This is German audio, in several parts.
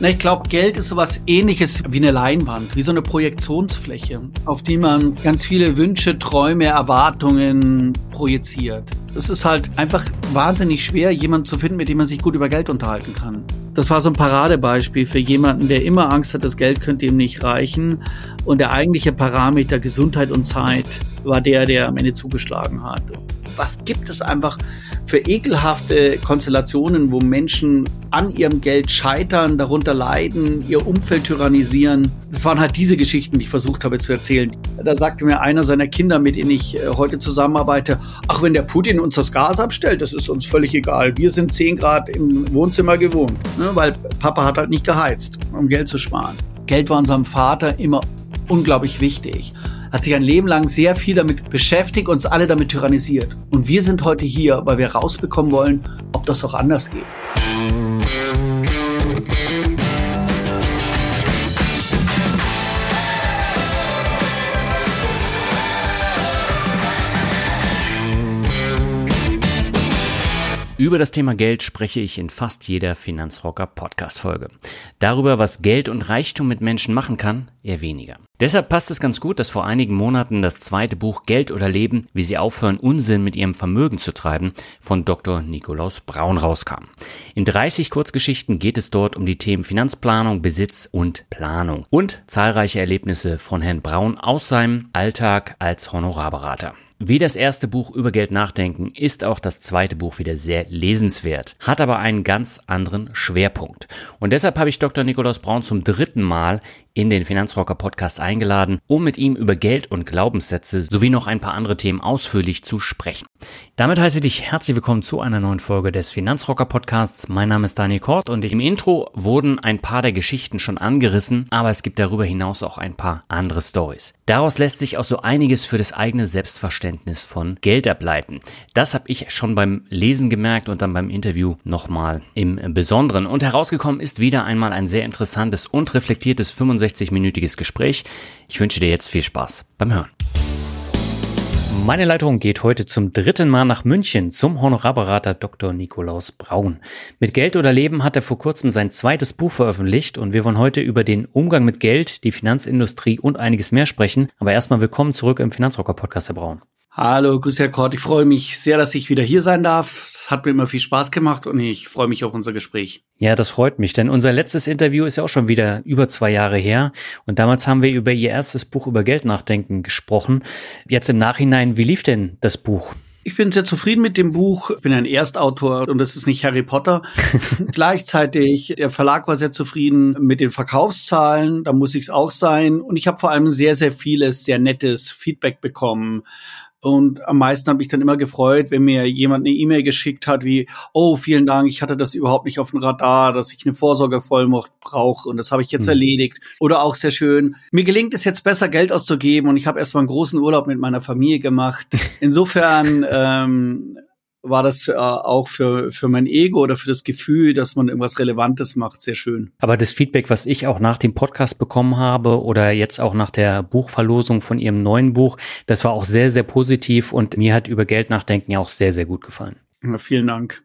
Na, ich glaube, Geld ist sowas ähnliches wie eine Leinwand, wie so eine Projektionsfläche, auf die man ganz viele Wünsche, Träume, Erwartungen projiziert. Es ist halt einfach wahnsinnig schwer, jemanden zu finden, mit dem man sich gut über Geld unterhalten kann. Das war so ein Paradebeispiel für jemanden, der immer Angst hat, das Geld könnte ihm nicht reichen. Und der eigentliche Parameter Gesundheit und Zeit war der, der am Ende zugeschlagen hat. Was gibt es einfach für ekelhafte Konstellationen, wo Menschen an ihrem Geld scheitern, darunter leiden, ihr Umfeld tyrannisieren. Das waren halt diese Geschichten, die ich versucht habe zu erzählen. Da sagte mir einer seiner Kinder, mit denen ich äh, heute zusammenarbeite, ach, wenn der Putin uns das Gas abstellt, das ist uns völlig egal. Wir sind 10 Grad im Wohnzimmer gewohnt, ne? weil Papa hat halt nicht geheizt, um Geld zu sparen. Geld war unserem Vater immer unglaublich wichtig hat sich ein Leben lang sehr viel damit beschäftigt, uns alle damit tyrannisiert. Und wir sind heute hier, weil wir rausbekommen wollen, ob das auch anders geht. Über das Thema Geld spreche ich in fast jeder Finanzrocker Podcast Folge. Darüber, was Geld und Reichtum mit Menschen machen kann, eher weniger. Deshalb passt es ganz gut, dass vor einigen Monaten das zweite Buch Geld oder Leben, wie sie aufhören, Unsinn mit ihrem Vermögen zu treiben, von Dr. Nikolaus Braun rauskam. In 30 Kurzgeschichten geht es dort um die Themen Finanzplanung, Besitz und Planung und zahlreiche Erlebnisse von Herrn Braun aus seinem Alltag als Honorarberater. Wie das erste Buch über Geld nachdenken ist auch das zweite Buch wieder sehr lesenswert, hat aber einen ganz anderen Schwerpunkt. Und deshalb habe ich Dr. Nikolaus Braun zum dritten Mal in den Finanzrocker Podcast eingeladen, um mit ihm über Geld und Glaubenssätze sowie noch ein paar andere Themen ausführlich zu sprechen. Damit heiße ich dich herzlich willkommen zu einer neuen Folge des Finanzrocker Podcasts. Mein Name ist Daniel Kort und im Intro wurden ein paar der Geschichten schon angerissen, aber es gibt darüber hinaus auch ein paar andere Stories. Daraus lässt sich auch so einiges für das eigene Selbstverständnis von Geld ableiten. Das habe ich schon beim Lesen gemerkt und dann beim Interview nochmal im Besonderen. Und herausgekommen ist wieder einmal ein sehr interessantes und reflektiertes 65 65-minütiges Gespräch. Ich wünsche dir jetzt viel Spaß beim Hören. Meine Leitung geht heute zum dritten Mal nach München zum Honorarberater Dr. Nikolaus Braun. Mit Geld oder Leben hat er vor kurzem sein zweites Buch veröffentlicht und wir wollen heute über den Umgang mit Geld, die Finanzindustrie und einiges mehr sprechen. Aber erstmal willkommen zurück im Finanzrocker Podcast, Herr Braun. Hallo, grüß Herr Kort. Ich freue mich sehr, dass ich wieder hier sein darf. Es hat mir immer viel Spaß gemacht und ich freue mich auf unser Gespräch. Ja, das freut mich, denn unser letztes Interview ist ja auch schon wieder über zwei Jahre her. Und damals haben wir über Ihr erstes Buch über Geld nachdenken gesprochen. Jetzt im Nachhinein, wie lief denn das Buch? Ich bin sehr zufrieden mit dem Buch. Ich bin ein Erstautor und das ist nicht Harry Potter. Gleichzeitig, der Verlag war sehr zufrieden mit den Verkaufszahlen. Da muss ich es auch sein. Und ich habe vor allem sehr, sehr vieles, sehr nettes Feedback bekommen und am meisten habe ich dann immer gefreut, wenn mir jemand eine E-Mail geschickt hat, wie, oh, vielen Dank, ich hatte das überhaupt nicht auf dem Radar, dass ich eine Vorsorgevollmacht brauche und das habe ich jetzt mhm. erledigt. Oder auch sehr schön, mir gelingt es jetzt besser, Geld auszugeben und ich habe erstmal einen großen Urlaub mit meiner Familie gemacht. Insofern ähm, war das äh, auch für, für mein Ego oder für das Gefühl, dass man irgendwas Relevantes macht, sehr schön. Aber das Feedback, was ich auch nach dem Podcast bekommen habe oder jetzt auch nach der Buchverlosung von Ihrem neuen Buch, das war auch sehr, sehr positiv und mir hat über Geld nachdenken ja auch sehr, sehr gut gefallen. Ja, vielen Dank.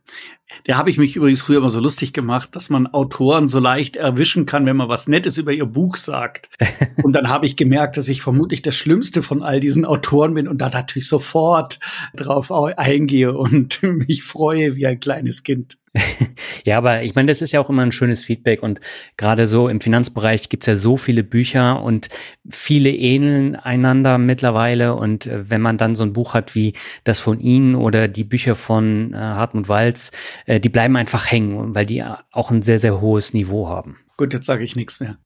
Der habe ich mich übrigens früher immer so lustig gemacht, dass man Autoren so leicht erwischen kann, wenn man was Nettes über ihr Buch sagt. und dann habe ich gemerkt, dass ich vermutlich der Schlimmste von all diesen Autoren bin und da natürlich sofort drauf eingehe und mich freue wie ein kleines Kind. ja, aber ich meine, das ist ja auch immer ein schönes Feedback und gerade so im Finanzbereich gibt's ja so viele Bücher und viele ähneln einander mittlerweile und äh, wenn man dann so ein Buch hat wie das von Ihnen oder die Bücher von äh, Hartmut Walz, äh, die bleiben einfach hängen, weil die auch ein sehr, sehr hohes Niveau haben. Gut, jetzt sage ich nichts mehr.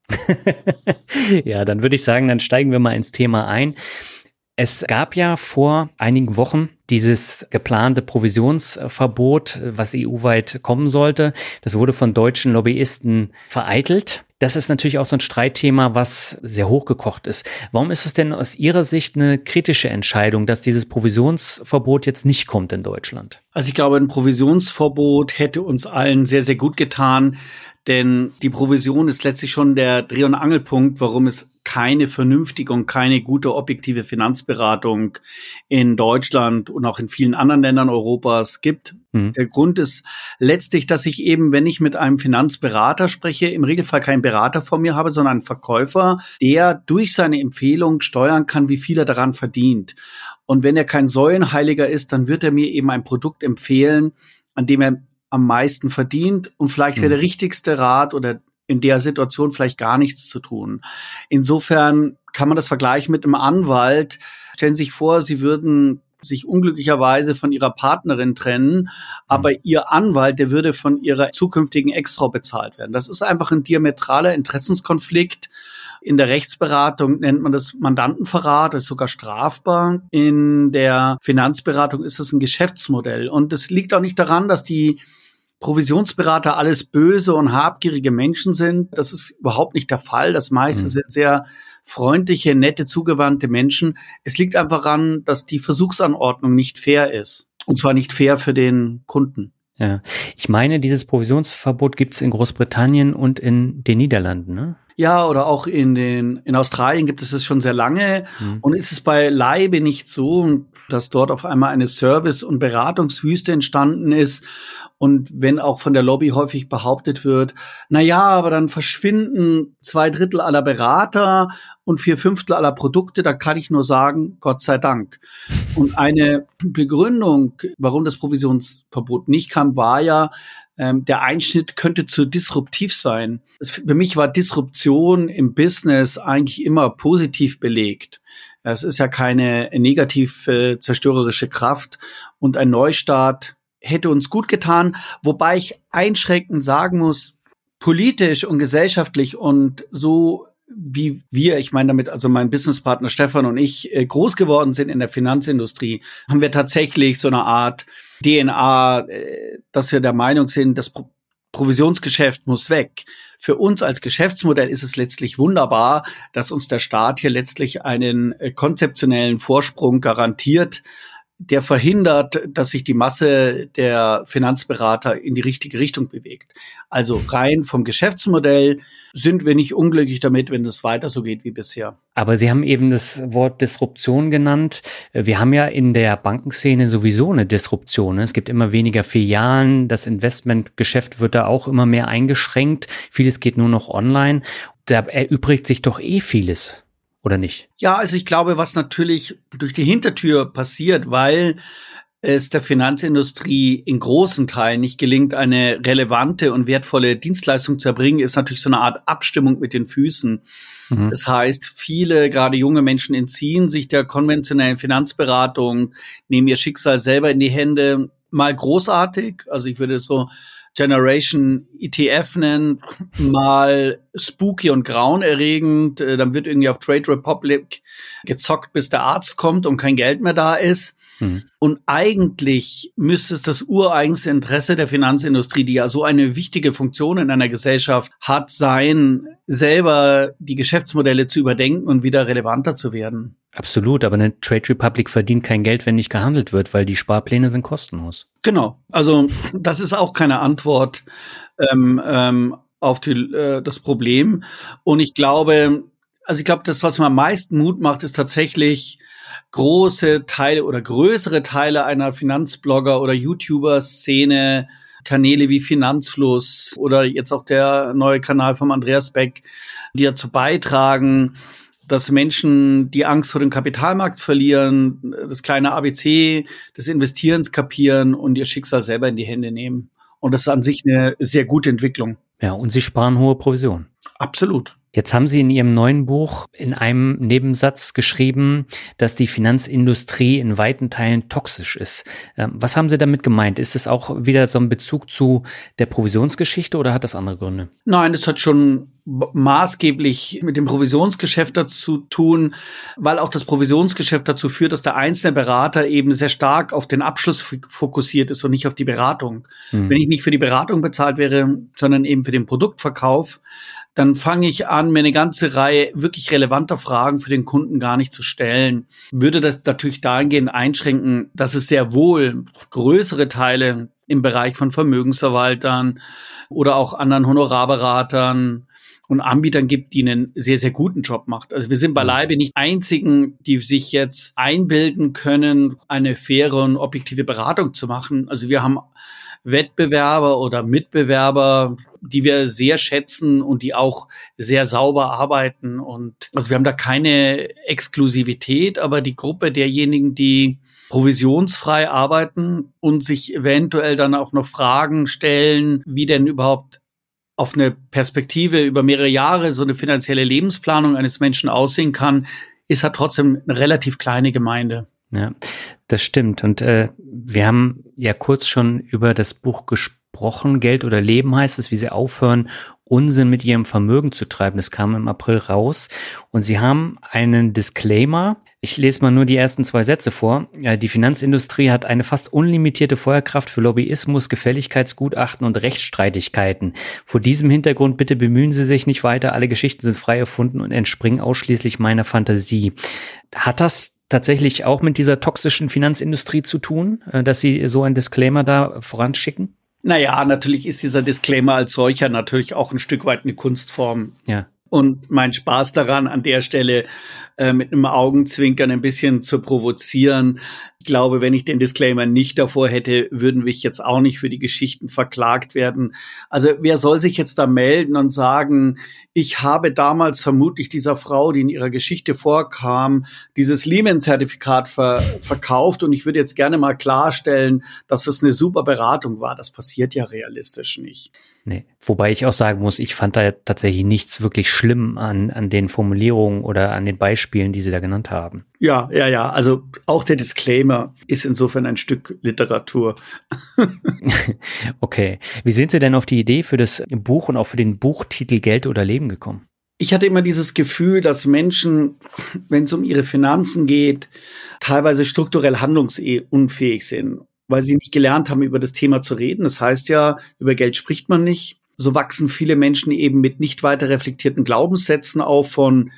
ja, dann würde ich sagen, dann steigen wir mal ins Thema ein. Es gab ja vor einigen Wochen dieses geplante Provisionsverbot, was EU-weit kommen sollte. Das wurde von deutschen Lobbyisten vereitelt. Das ist natürlich auch so ein Streitthema, was sehr hochgekocht ist. Warum ist es denn aus Ihrer Sicht eine kritische Entscheidung, dass dieses Provisionsverbot jetzt nicht kommt in Deutschland? Also ich glaube, ein Provisionsverbot hätte uns allen sehr, sehr gut getan, denn die Provision ist letztlich schon der Dreh- und Angelpunkt, warum es keine vernünftige und keine gute objektive Finanzberatung in Deutschland und auch in vielen anderen Ländern Europas gibt. Mhm. Der Grund ist letztlich, dass ich eben, wenn ich mit einem Finanzberater spreche, im Regelfall keinen Berater vor mir habe, sondern einen Verkäufer, der durch seine Empfehlung steuern kann, wie viel er daran verdient. Und wenn er kein Säulenheiliger ist, dann wird er mir eben ein Produkt empfehlen, an dem er am meisten verdient und vielleicht wäre der mhm. richtigste Rat oder in der Situation vielleicht gar nichts zu tun. Insofern kann man das vergleichen mit einem Anwalt. Stellen Sie sich vor, Sie würden sich unglücklicherweise von ihrer Partnerin trennen, aber mhm. ihr Anwalt, der würde von ihrer zukünftigen Ex-Frau bezahlt werden. Das ist einfach ein diametraler Interessenskonflikt. In der Rechtsberatung nennt man das Mandantenverrat, das ist sogar strafbar. In der Finanzberatung ist es ein Geschäftsmodell. Und es liegt auch nicht daran, dass die Provisionsberater alles böse und habgierige Menschen sind. Das ist überhaupt nicht der Fall. Das meiste mhm. sind sehr freundliche, nette, zugewandte Menschen. Es liegt einfach daran, dass die Versuchsanordnung nicht fair ist. Und zwar nicht fair für den Kunden. Ja, ich meine, dieses Provisionsverbot gibt es in Großbritannien und in den Niederlanden, ne? Ja, oder auch in den, in Australien gibt es es schon sehr lange. Mhm. Und ist es bei Leibe nicht so, dass dort auf einmal eine Service- und Beratungswüste entstanden ist und wenn auch von der Lobby häufig behauptet wird, na ja, aber dann verschwinden zwei Drittel aller Berater und vier Fünftel aller Produkte, da kann ich nur sagen, Gott sei Dank. Und eine Begründung, warum das Provisionsverbot nicht kam, war ja, ähm, der Einschnitt könnte zu disruptiv sein. Es, für mich war Disruption im Business eigentlich immer positiv belegt. Es ist ja keine negativ äh, zerstörerische Kraft und ein Neustart hätte uns gut getan, wobei ich einschränkend sagen muss, politisch und gesellschaftlich und so wie wir, ich meine damit also mein Businesspartner Stefan und ich äh, groß geworden sind in der Finanzindustrie, haben wir tatsächlich so eine Art DNA, äh, dass wir der Meinung sind, das Pro Provisionsgeschäft muss weg. Für uns als Geschäftsmodell ist es letztlich wunderbar, dass uns der Staat hier letztlich einen äh, konzeptionellen Vorsprung garantiert, der verhindert, dass sich die Masse der Finanzberater in die richtige Richtung bewegt. Also rein vom Geschäftsmodell sind wir nicht unglücklich damit, wenn es weiter so geht wie bisher. Aber Sie haben eben das Wort Disruption genannt. Wir haben ja in der Bankenszene sowieso eine Disruption. Es gibt immer weniger Filialen. Das Investmentgeschäft wird da auch immer mehr eingeschränkt. Vieles geht nur noch online. Da erübrigt sich doch eh vieles oder nicht? Ja, also ich glaube, was natürlich durch die Hintertür passiert, weil es der Finanzindustrie in großen Teilen nicht gelingt, eine relevante und wertvolle Dienstleistung zu erbringen, ist natürlich so eine Art Abstimmung mit den Füßen. Mhm. Das heißt, viele, gerade junge Menschen, entziehen sich der konventionellen Finanzberatung, nehmen ihr Schicksal selber in die Hände. Mal großartig, also ich würde so Generation ETF nennen, mal spooky und grauenerregend. Äh, dann wird irgendwie auf Trade Republic gezockt, bis der Arzt kommt und kein Geld mehr da ist. Mhm. Und eigentlich müsste es das ureigenste Interesse der Finanzindustrie, die ja so eine wichtige Funktion in einer Gesellschaft hat, sein, selber die Geschäftsmodelle zu überdenken und wieder relevanter zu werden. Absolut, aber eine Trade Republic verdient kein Geld, wenn nicht gehandelt wird, weil die Sparpläne sind kostenlos. Genau, also das ist auch keine Antwort ähm, ähm, auf die, äh, das Problem. Und ich glaube, also ich glaube, das, was mir am meisten Mut macht, ist tatsächlich große Teile oder größere Teile einer Finanzblogger oder YouTuber-Szene Kanäle wie Finanzfluss oder jetzt auch der neue Kanal vom Andreas Beck, die dazu beitragen, dass Menschen die Angst vor dem Kapitalmarkt verlieren, das kleine ABC des Investierens kapieren und ihr Schicksal selber in die Hände nehmen. Und das ist an sich eine sehr gute Entwicklung. Ja, und sie sparen hohe Provisionen. Absolut. Jetzt haben Sie in Ihrem neuen Buch in einem Nebensatz geschrieben, dass die Finanzindustrie in weiten Teilen toxisch ist. Ähm, was haben Sie damit gemeint? Ist es auch wieder so ein Bezug zu der Provisionsgeschichte oder hat das andere Gründe? Nein, das hat schon maßgeblich mit dem Provisionsgeschäft dazu tun, weil auch das Provisionsgeschäft dazu führt, dass der einzelne Berater eben sehr stark auf den Abschluss fokussiert ist und nicht auf die Beratung. Mhm. Wenn ich nicht für die Beratung bezahlt wäre, sondern eben für den Produktverkauf, dann fange ich an, mir eine ganze Reihe wirklich relevanter Fragen für den Kunden gar nicht zu stellen. Würde das natürlich dahingehend einschränken, dass es sehr wohl größere Teile im Bereich von Vermögensverwaltern oder auch anderen Honorarberatern und Anbietern gibt, die einen sehr, sehr guten Job macht. Also wir sind beileibe nicht einzigen, die sich jetzt einbilden können, eine faire und objektive Beratung zu machen. Also wir haben Wettbewerber oder Mitbewerber, die wir sehr schätzen und die auch sehr sauber arbeiten. Und also wir haben da keine Exklusivität, aber die Gruppe derjenigen, die provisionsfrei arbeiten und sich eventuell dann auch noch Fragen stellen, wie denn überhaupt auf eine Perspektive über mehrere Jahre so eine finanzielle Lebensplanung eines Menschen aussehen kann, ist halt trotzdem eine relativ kleine Gemeinde. Ja, das stimmt. Und äh, wir haben ja kurz schon über das Buch gesprochen. Geld oder Leben heißt es, wie sie aufhören, Unsinn mit ihrem Vermögen zu treiben. Das kam im April raus. Und sie haben einen Disclaimer. Ich lese mal nur die ersten zwei Sätze vor. Die Finanzindustrie hat eine fast unlimitierte Feuerkraft für Lobbyismus, Gefälligkeitsgutachten und Rechtsstreitigkeiten. Vor diesem Hintergrund bitte bemühen Sie sich nicht weiter. Alle Geschichten sind frei erfunden und entspringen ausschließlich meiner Fantasie. Hat das tatsächlich auch mit dieser toxischen Finanzindustrie zu tun, äh, dass Sie so ein Disclaimer da voranschicken? Naja, natürlich ist dieser Disclaimer als solcher natürlich auch ein Stück weit eine Kunstform. Ja. Und mein Spaß daran, an der Stelle äh, mit einem Augenzwinkern ein bisschen zu provozieren. Ich glaube, wenn ich den Disclaimer nicht davor hätte, würden wir jetzt auch nicht für die Geschichten verklagt werden. Also wer soll sich jetzt da melden und sagen, ich habe damals vermutlich dieser Frau, die in ihrer Geschichte vorkam, dieses Lehman-Zertifikat ver verkauft und ich würde jetzt gerne mal klarstellen, dass es eine super Beratung war. Das passiert ja realistisch nicht. Nee. Wobei ich auch sagen muss, ich fand da tatsächlich nichts wirklich schlimm an, an den Formulierungen oder an den Beispielen, die Sie da genannt haben. Ja, ja, ja. Also auch der Disclaimer ist insofern ein Stück Literatur. okay. Wie sind Sie denn auf die Idee für das Buch und auch für den Buchtitel Geld oder Leben gekommen? Ich hatte immer dieses Gefühl, dass Menschen, wenn es um ihre Finanzen geht, teilweise strukturell handlungsunfähig sind weil sie nicht gelernt haben, über das Thema zu reden. Das heißt ja, über Geld spricht man nicht. So wachsen viele Menschen eben mit nicht weiter reflektierten Glaubenssätzen auf von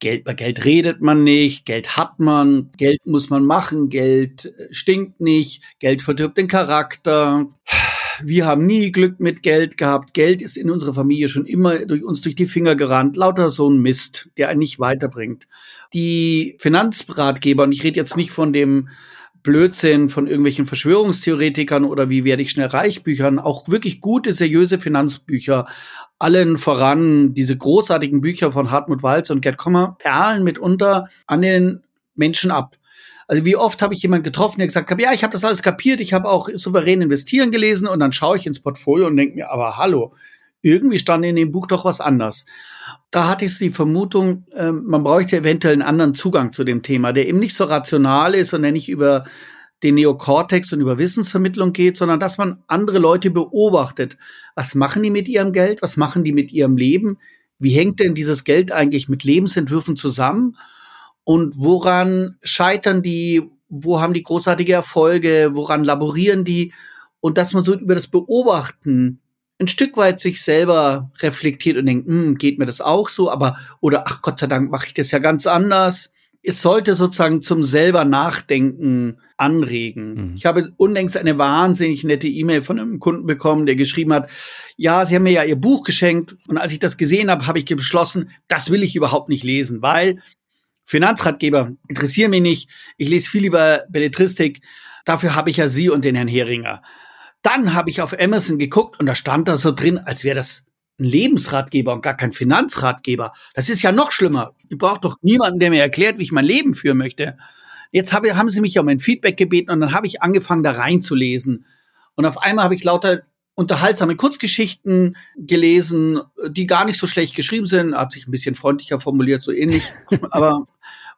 Geld, bei Geld redet man nicht, Geld hat man, Geld muss man machen, Geld äh, stinkt nicht, Geld verdirbt den Charakter. Wir haben nie Glück mit Geld gehabt. Geld ist in unserer Familie schon immer durch uns durch die Finger gerannt. Lauter so ein Mist, der einen nicht weiterbringt. Die Finanzratgeber, und ich rede jetzt nicht von dem Blödsinn von irgendwelchen Verschwörungstheoretikern oder wie werde ich schnell reich Büchern, auch wirklich gute, seriöse Finanzbücher. Allen voran diese großartigen Bücher von Hartmut Walz und Gerd Kommer perlen mitunter an den Menschen ab. Also wie oft habe ich jemanden getroffen, der gesagt hat, ja, ich habe das alles kapiert, ich habe auch souverän investieren gelesen und dann schaue ich ins Portfolio und denke mir, aber hallo, irgendwie stand in dem Buch doch was anders. Da hatte ich so die Vermutung, äh, man bräuchte eventuell einen anderen Zugang zu dem Thema, der eben nicht so rational ist und der nicht über den Neokortex und über Wissensvermittlung geht, sondern dass man andere Leute beobachtet. Was machen die mit ihrem Geld? Was machen die mit ihrem Leben? Wie hängt denn dieses Geld eigentlich mit Lebensentwürfen zusammen? Und woran scheitern die? Wo haben die großartige Erfolge? Woran laborieren die? Und dass man so über das Beobachten ein Stück weit sich selber reflektiert und denkt, hm, geht mir das auch so, aber oder ach Gott sei Dank mache ich das ja ganz anders. Es sollte sozusagen zum selber Nachdenken anregen. Mhm. Ich habe unlängst eine wahnsinnig nette E-Mail von einem Kunden bekommen, der geschrieben hat, ja, Sie haben mir ja Ihr Buch geschenkt und als ich das gesehen habe, habe ich beschlossen, das will ich überhaupt nicht lesen, weil Finanzratgeber interessieren mich nicht. Ich lese viel lieber Belletristik. Dafür habe ich ja Sie und den Herrn Heringer. Dann habe ich auf Amazon geguckt und da stand da so drin, als wäre das ein Lebensratgeber und gar kein Finanzratgeber. Das ist ja noch schlimmer. Ich brauche doch niemanden, der mir erklärt, wie ich mein Leben führen möchte. Jetzt habe, haben sie mich um ein Feedback gebeten und dann habe ich angefangen, da reinzulesen. Und auf einmal habe ich lauter unterhaltsame Kurzgeschichten gelesen, die gar nicht so schlecht geschrieben sind, hat sich ein bisschen freundlicher formuliert, so ähnlich. Aber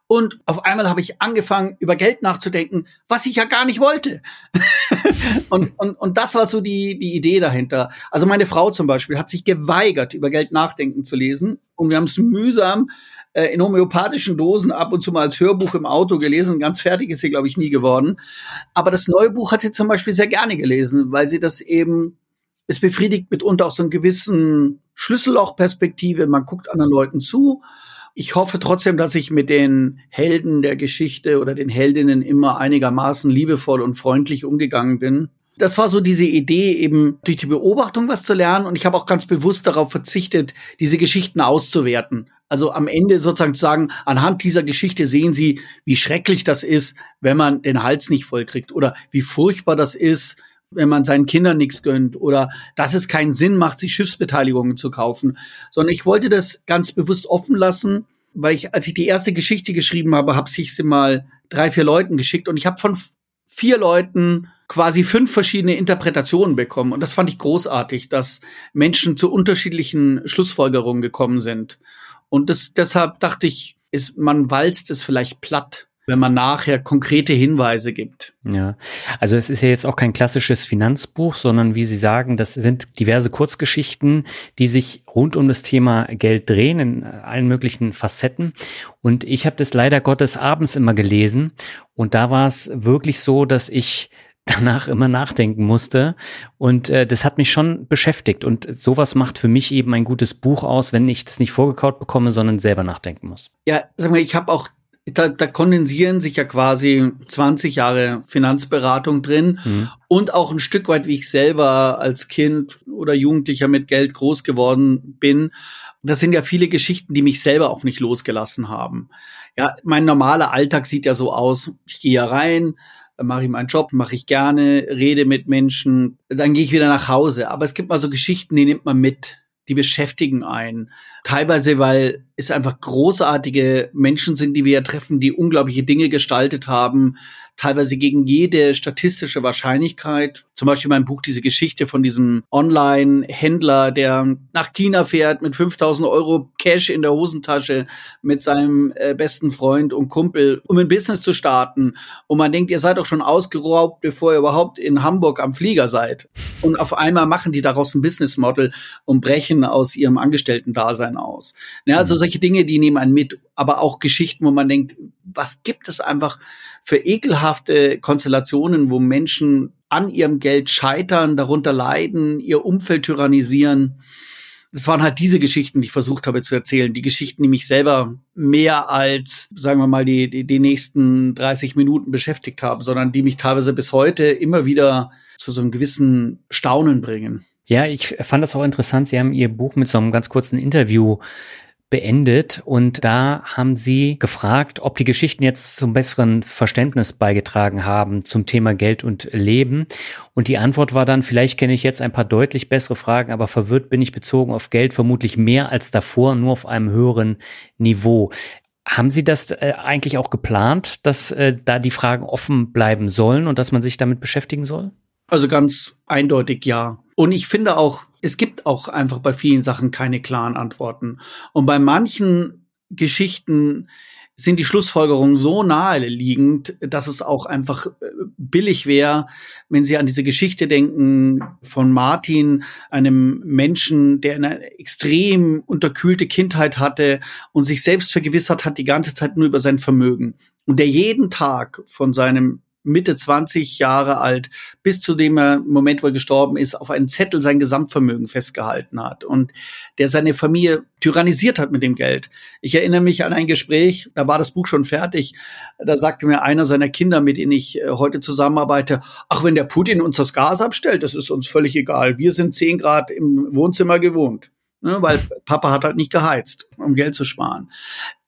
und auf einmal habe ich angefangen, über Geld nachzudenken, was ich ja gar nicht wollte. und, und, und das war so die, die Idee dahinter. Also meine Frau zum Beispiel hat sich geweigert, über Geld nachdenken zu lesen. Und wir haben es mühsam äh, in homöopathischen Dosen ab und zu mal als Hörbuch im Auto gelesen. Ganz fertig ist sie, glaube ich, nie geworden. Aber das neue Buch hat sie zum Beispiel sehr gerne gelesen, weil sie das eben, es befriedigt mitunter auch so einen gewissen Schlüssellochperspektive. Man guckt anderen Leuten zu ich hoffe trotzdem, dass ich mit den Helden der Geschichte oder den Heldinnen immer einigermaßen liebevoll und freundlich umgegangen bin. Das war so diese Idee, eben durch die Beobachtung was zu lernen. Und ich habe auch ganz bewusst darauf verzichtet, diese Geschichten auszuwerten. Also am Ende sozusagen zu sagen, anhand dieser Geschichte sehen Sie, wie schrecklich das ist, wenn man den Hals nicht vollkriegt oder wie furchtbar das ist, wenn man seinen Kindern nichts gönnt oder dass es keinen Sinn macht, sich Schiffsbeteiligungen zu kaufen, sondern ich wollte das ganz bewusst offen lassen, weil ich, als ich die erste Geschichte geschrieben habe, habe ich sie mal drei, vier Leuten geschickt und ich habe von vier Leuten quasi fünf verschiedene Interpretationen bekommen. Und das fand ich großartig, dass Menschen zu unterschiedlichen Schlussfolgerungen gekommen sind. Und das, deshalb dachte ich, ist, man walzt es vielleicht platt wenn man nachher konkrete Hinweise gibt. Ja, also es ist ja jetzt auch kein klassisches Finanzbuch, sondern wie Sie sagen, das sind diverse Kurzgeschichten, die sich rund um das Thema Geld drehen in allen möglichen Facetten. Und ich habe das leider Gottes abends immer gelesen und da war es wirklich so, dass ich danach immer nachdenken musste. Und äh, das hat mich schon beschäftigt. Und sowas macht für mich eben ein gutes Buch aus, wenn ich das nicht vorgekaut bekomme, sondern selber nachdenken muss. Ja, sag mal, ich habe auch da, da kondensieren sich ja quasi 20 Jahre Finanzberatung drin mhm. und auch ein Stück weit, wie ich selber als Kind oder Jugendlicher mit Geld groß geworden bin. Das sind ja viele Geschichten, die mich selber auch nicht losgelassen haben. Ja, mein normaler Alltag sieht ja so aus. Ich gehe ja rein, mache ich meinen Job, mache ich gerne, rede mit Menschen, dann gehe ich wieder nach Hause. Aber es gibt mal so Geschichten, die nimmt man mit die beschäftigen einen. Teilweise, weil es einfach großartige Menschen sind, die wir ja treffen, die unglaubliche Dinge gestaltet haben, teilweise gegen jede statistische Wahrscheinlichkeit. Zum Beispiel mein Buch, diese Geschichte von diesem Online-Händler, der nach China fährt mit 5000 Euro Cash in der Hosentasche mit seinem äh, besten Freund und Kumpel, um ein Business zu starten. Und man denkt, ihr seid doch schon ausgeraubt, bevor ihr überhaupt in Hamburg am Flieger seid. Und auf einmal machen die daraus ein Business Model und brechen aus ihrem Angestellten-Dasein aus. Ja, also mhm. solche Dinge, die nehmen einen mit, aber auch Geschichten, wo man denkt, was gibt es einfach für ekelhafte Konstellationen, wo Menschen an ihrem Geld scheitern, darunter leiden, ihr Umfeld tyrannisieren. Das waren halt diese Geschichten, die ich versucht habe zu erzählen. Die Geschichten, die mich selber mehr als, sagen wir mal, die, die, die nächsten 30 Minuten beschäftigt haben, sondern die mich teilweise bis heute immer wieder zu so einem gewissen Staunen bringen. Ja, ich fand das auch interessant. Sie haben Ihr Buch mit so einem ganz kurzen Interview beendet und da haben sie gefragt, ob die Geschichten jetzt zum besseren Verständnis beigetragen haben zum Thema Geld und Leben. Und die Antwort war dann, vielleicht kenne ich jetzt ein paar deutlich bessere Fragen, aber verwirrt bin ich bezogen auf Geld vermutlich mehr als davor, nur auf einem höheren Niveau. Haben Sie das äh, eigentlich auch geplant, dass äh, da die Fragen offen bleiben sollen und dass man sich damit beschäftigen soll? Also ganz eindeutig ja. Und ich finde auch, es gibt auch einfach bei vielen Sachen keine klaren Antworten. Und bei manchen Geschichten sind die Schlussfolgerungen so naheliegend, dass es auch einfach äh, billig wäre, wenn Sie an diese Geschichte denken von Martin, einem Menschen, der eine extrem unterkühlte Kindheit hatte und sich selbst vergewissert hat die ganze Zeit nur über sein Vermögen und der jeden Tag von seinem Mitte 20 Jahre alt, bis zu dem Moment, wo er gestorben ist, auf einen Zettel sein Gesamtvermögen festgehalten hat und der seine Familie tyrannisiert hat mit dem Geld. Ich erinnere mich an ein Gespräch, da war das Buch schon fertig, da sagte mir einer seiner Kinder, mit denen ich äh, heute zusammenarbeite, ach, wenn der Putin uns das Gas abstellt, das ist uns völlig egal. Wir sind zehn Grad im Wohnzimmer gewohnt ne, weil Papa hat halt nicht geheizt, um Geld zu sparen.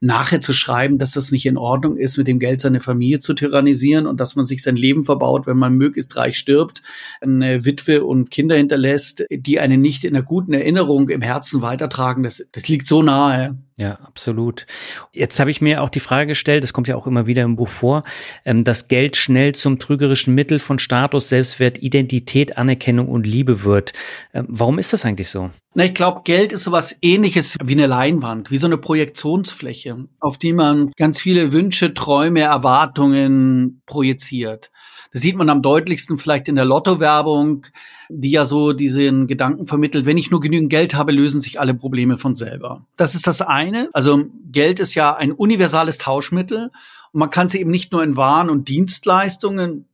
Nachher zu schreiben, dass das nicht in Ordnung ist, mit dem Geld seine Familie zu tyrannisieren und dass man sich sein Leben verbaut, wenn man möglichst reich stirbt, eine Witwe und Kinder hinterlässt, die einen nicht in einer guten Erinnerung im Herzen weitertragen, das, das liegt so nahe. Ja, absolut. Jetzt habe ich mir auch die Frage gestellt, das kommt ja auch immer wieder im Buch vor, ähm, dass Geld schnell zum trügerischen Mittel von Status, Selbstwert, Identität, Anerkennung und Liebe wird. Ähm, warum ist das eigentlich so? Na, ich glaube, Geld ist sowas ähnliches wie eine Leinwand, wie so eine Projektionsfläche, auf die man ganz viele Wünsche, Träume, Erwartungen projiziert. Das sieht man am deutlichsten vielleicht in der Lotto-Werbung, die ja so diesen Gedanken vermittelt, wenn ich nur genügend Geld habe, lösen sich alle Probleme von selber. Das ist das eine. Also Geld ist ja ein universales Tauschmittel und man kann sie eben nicht nur in Waren und Dienstleistungen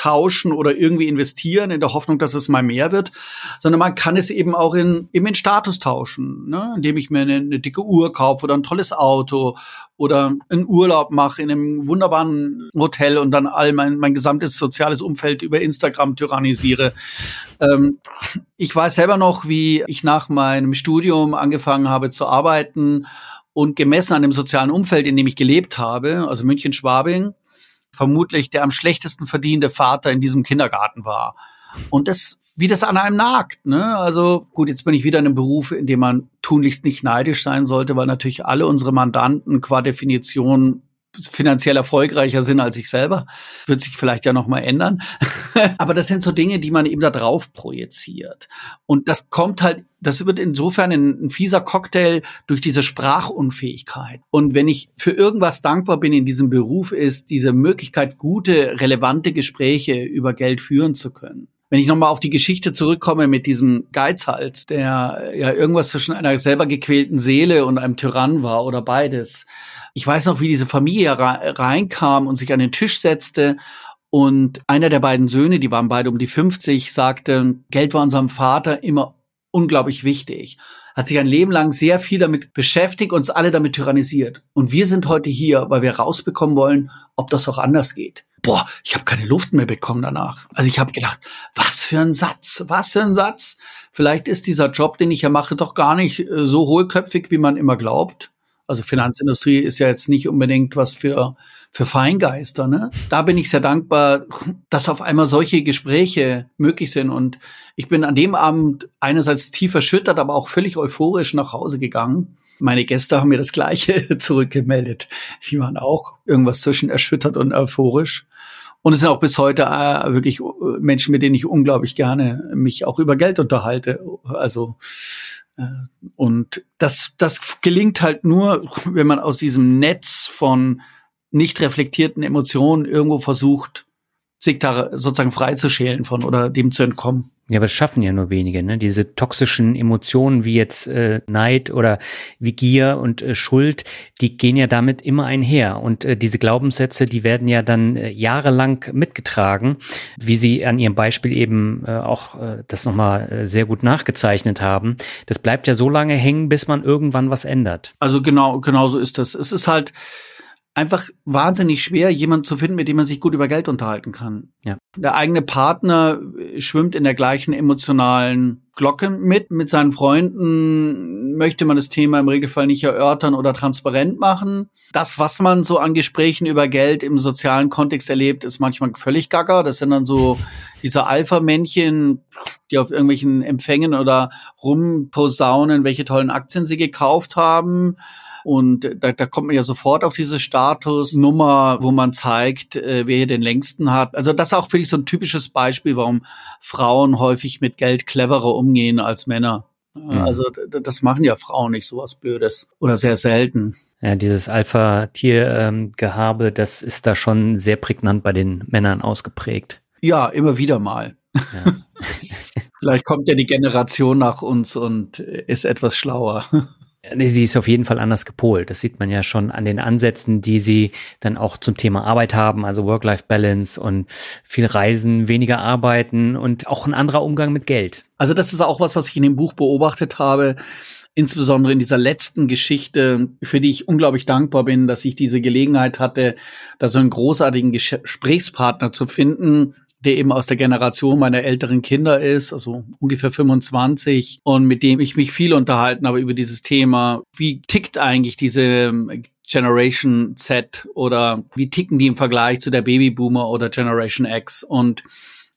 tauschen oder irgendwie investieren in der Hoffnung, dass es mal mehr wird, sondern man kann es eben auch in, eben in Status tauschen, ne? indem ich mir eine, eine dicke Uhr kaufe oder ein tolles Auto oder einen Urlaub mache in einem wunderbaren Hotel und dann all mein, mein gesamtes soziales Umfeld über Instagram tyrannisiere. Ähm, ich weiß selber noch, wie ich nach meinem Studium angefangen habe zu arbeiten und gemessen an dem sozialen Umfeld, in dem ich gelebt habe, also München-Schwabing, vermutlich der am schlechtesten verdienende Vater in diesem Kindergarten war. Und das, wie das an einem nagt, ne? Also gut, jetzt bin ich wieder in einem Beruf, in dem man tunlichst nicht neidisch sein sollte, weil natürlich alle unsere Mandanten qua Definition finanziell erfolgreicher sind als ich selber. Wird sich vielleicht ja noch mal ändern. Aber das sind so Dinge, die man eben da drauf projiziert. Und das kommt halt, das wird insofern ein, ein, fieser Cocktail durch diese Sprachunfähigkeit. Und wenn ich für irgendwas dankbar bin in diesem Beruf, ist diese Möglichkeit, gute, relevante Gespräche über Geld führen zu können. Wenn ich nochmal auf die Geschichte zurückkomme mit diesem Geizhals, der ja irgendwas zwischen einer selber gequälten Seele und einem Tyrann war oder beides, ich weiß noch, wie diese Familie reinkam und sich an den Tisch setzte und einer der beiden Söhne, die waren beide um die 50, sagte, Geld war unserem Vater immer unglaublich wichtig. Hat sich ein Leben lang sehr viel damit beschäftigt, uns alle damit tyrannisiert. Und wir sind heute hier, weil wir rausbekommen wollen, ob das auch anders geht. Boah, ich habe keine Luft mehr bekommen danach. Also ich habe gedacht, was für ein Satz, was für ein Satz. Vielleicht ist dieser Job, den ich hier mache, doch gar nicht äh, so hohlköpfig, wie man immer glaubt. Also Finanzindustrie ist ja jetzt nicht unbedingt was für, für Feingeister. Ne? Da bin ich sehr dankbar, dass auf einmal solche Gespräche möglich sind. Und ich bin an dem Abend einerseits tief erschüttert, aber auch völlig euphorisch nach Hause gegangen. Meine Gäste haben mir das Gleiche zurückgemeldet. Die waren auch irgendwas zwischen erschüttert und euphorisch. Und es sind auch bis heute äh, wirklich Menschen, mit denen ich unglaublich gerne mich auch über Geld unterhalte. Also und das, das gelingt halt nur, wenn man aus diesem Netz von nicht reflektierten Emotionen irgendwo versucht, sich da sozusagen freizuschälen von oder dem zu entkommen. Ja, aber es schaffen ja nur wenige, ne? Diese toxischen Emotionen wie jetzt äh, Neid oder wie Gier und äh, Schuld, die gehen ja damit immer einher. Und äh, diese Glaubenssätze, die werden ja dann äh, jahrelang mitgetragen, wie Sie an Ihrem Beispiel eben äh, auch äh, das nochmal äh, sehr gut nachgezeichnet haben. Das bleibt ja so lange hängen, bis man irgendwann was ändert. Also genau, genau so ist das. Es ist halt, einfach wahnsinnig schwer, jemanden zu finden, mit dem man sich gut über Geld unterhalten kann. Ja. Der eigene Partner schwimmt in der gleichen emotionalen Glocke mit. Mit seinen Freunden möchte man das Thema im Regelfall nicht erörtern oder transparent machen. Das, was man so an Gesprächen über Geld im sozialen Kontext erlebt, ist manchmal völlig gaga. Das sind dann so diese Alpha-Männchen, die auf irgendwelchen Empfängen oder rumposaunen, welche tollen Aktien sie gekauft haben und da, da kommt man ja sofort auf diese Statusnummer, wo man zeigt, äh, wer hier den längsten hat. Also das ist auch, finde ich, so ein typisches Beispiel, warum Frauen häufig mit Geld cleverer umgehen als Männer. Mhm. Also das machen ja Frauen nicht, sowas Blödes. Oder sehr selten. Ja, dieses Alpha-Tier-Gehabe, ähm, das ist da schon sehr prägnant bei den Männern ausgeprägt. Ja, immer wieder mal. Ja. Vielleicht kommt ja die Generation nach uns und ist etwas schlauer. Sie ist auf jeden Fall anders gepolt. Das sieht man ja schon an den Ansätzen, die sie dann auch zum Thema Arbeit haben, also Work-Life-Balance und viel Reisen, weniger arbeiten und auch ein anderer Umgang mit Geld. Also das ist auch was, was ich in dem Buch beobachtet habe insbesondere in dieser letzten Geschichte, für die ich unglaublich dankbar bin, dass ich diese Gelegenheit hatte, da so einen großartigen Gesprächspartner zu finden, der eben aus der Generation meiner älteren Kinder ist, also ungefähr 25 und mit dem ich mich viel unterhalten habe über dieses Thema. Wie tickt eigentlich diese ähm, Generation Z oder wie ticken die im Vergleich zu der Babyboomer oder Generation X? Und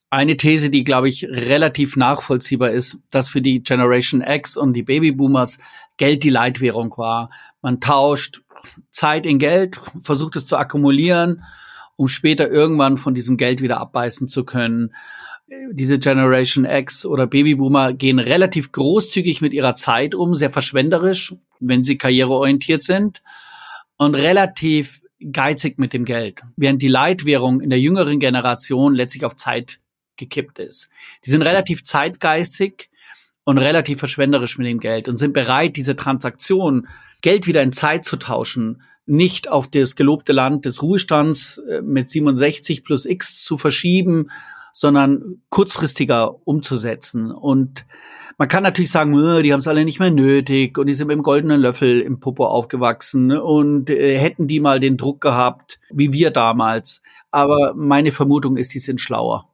eine These, die, glaube ich, relativ nachvollziehbar ist, dass für die Generation X und die Babyboomers Geld die Leitwährung war. Man tauscht Zeit in Geld, versucht es zu akkumulieren um später irgendwann von diesem Geld wieder abbeißen zu können. Diese Generation X oder Babyboomer gehen relativ großzügig mit ihrer Zeit um, sehr verschwenderisch, wenn sie karriereorientiert sind und relativ geizig mit dem Geld, während die Leitwährung in der jüngeren Generation letztlich auf Zeit gekippt ist. Die sind relativ zeitgeistig und relativ verschwenderisch mit dem Geld und sind bereit, diese Transaktion, Geld wieder in Zeit zu tauschen, nicht auf das gelobte Land des Ruhestands äh, mit 67 plus X zu verschieben, sondern kurzfristiger umzusetzen. Und man kann natürlich sagen, die haben es alle nicht mehr nötig und die sind mit dem goldenen Löffel im Popo aufgewachsen und äh, hätten die mal den Druck gehabt, wie wir damals. Aber meine Vermutung ist, die sind schlauer.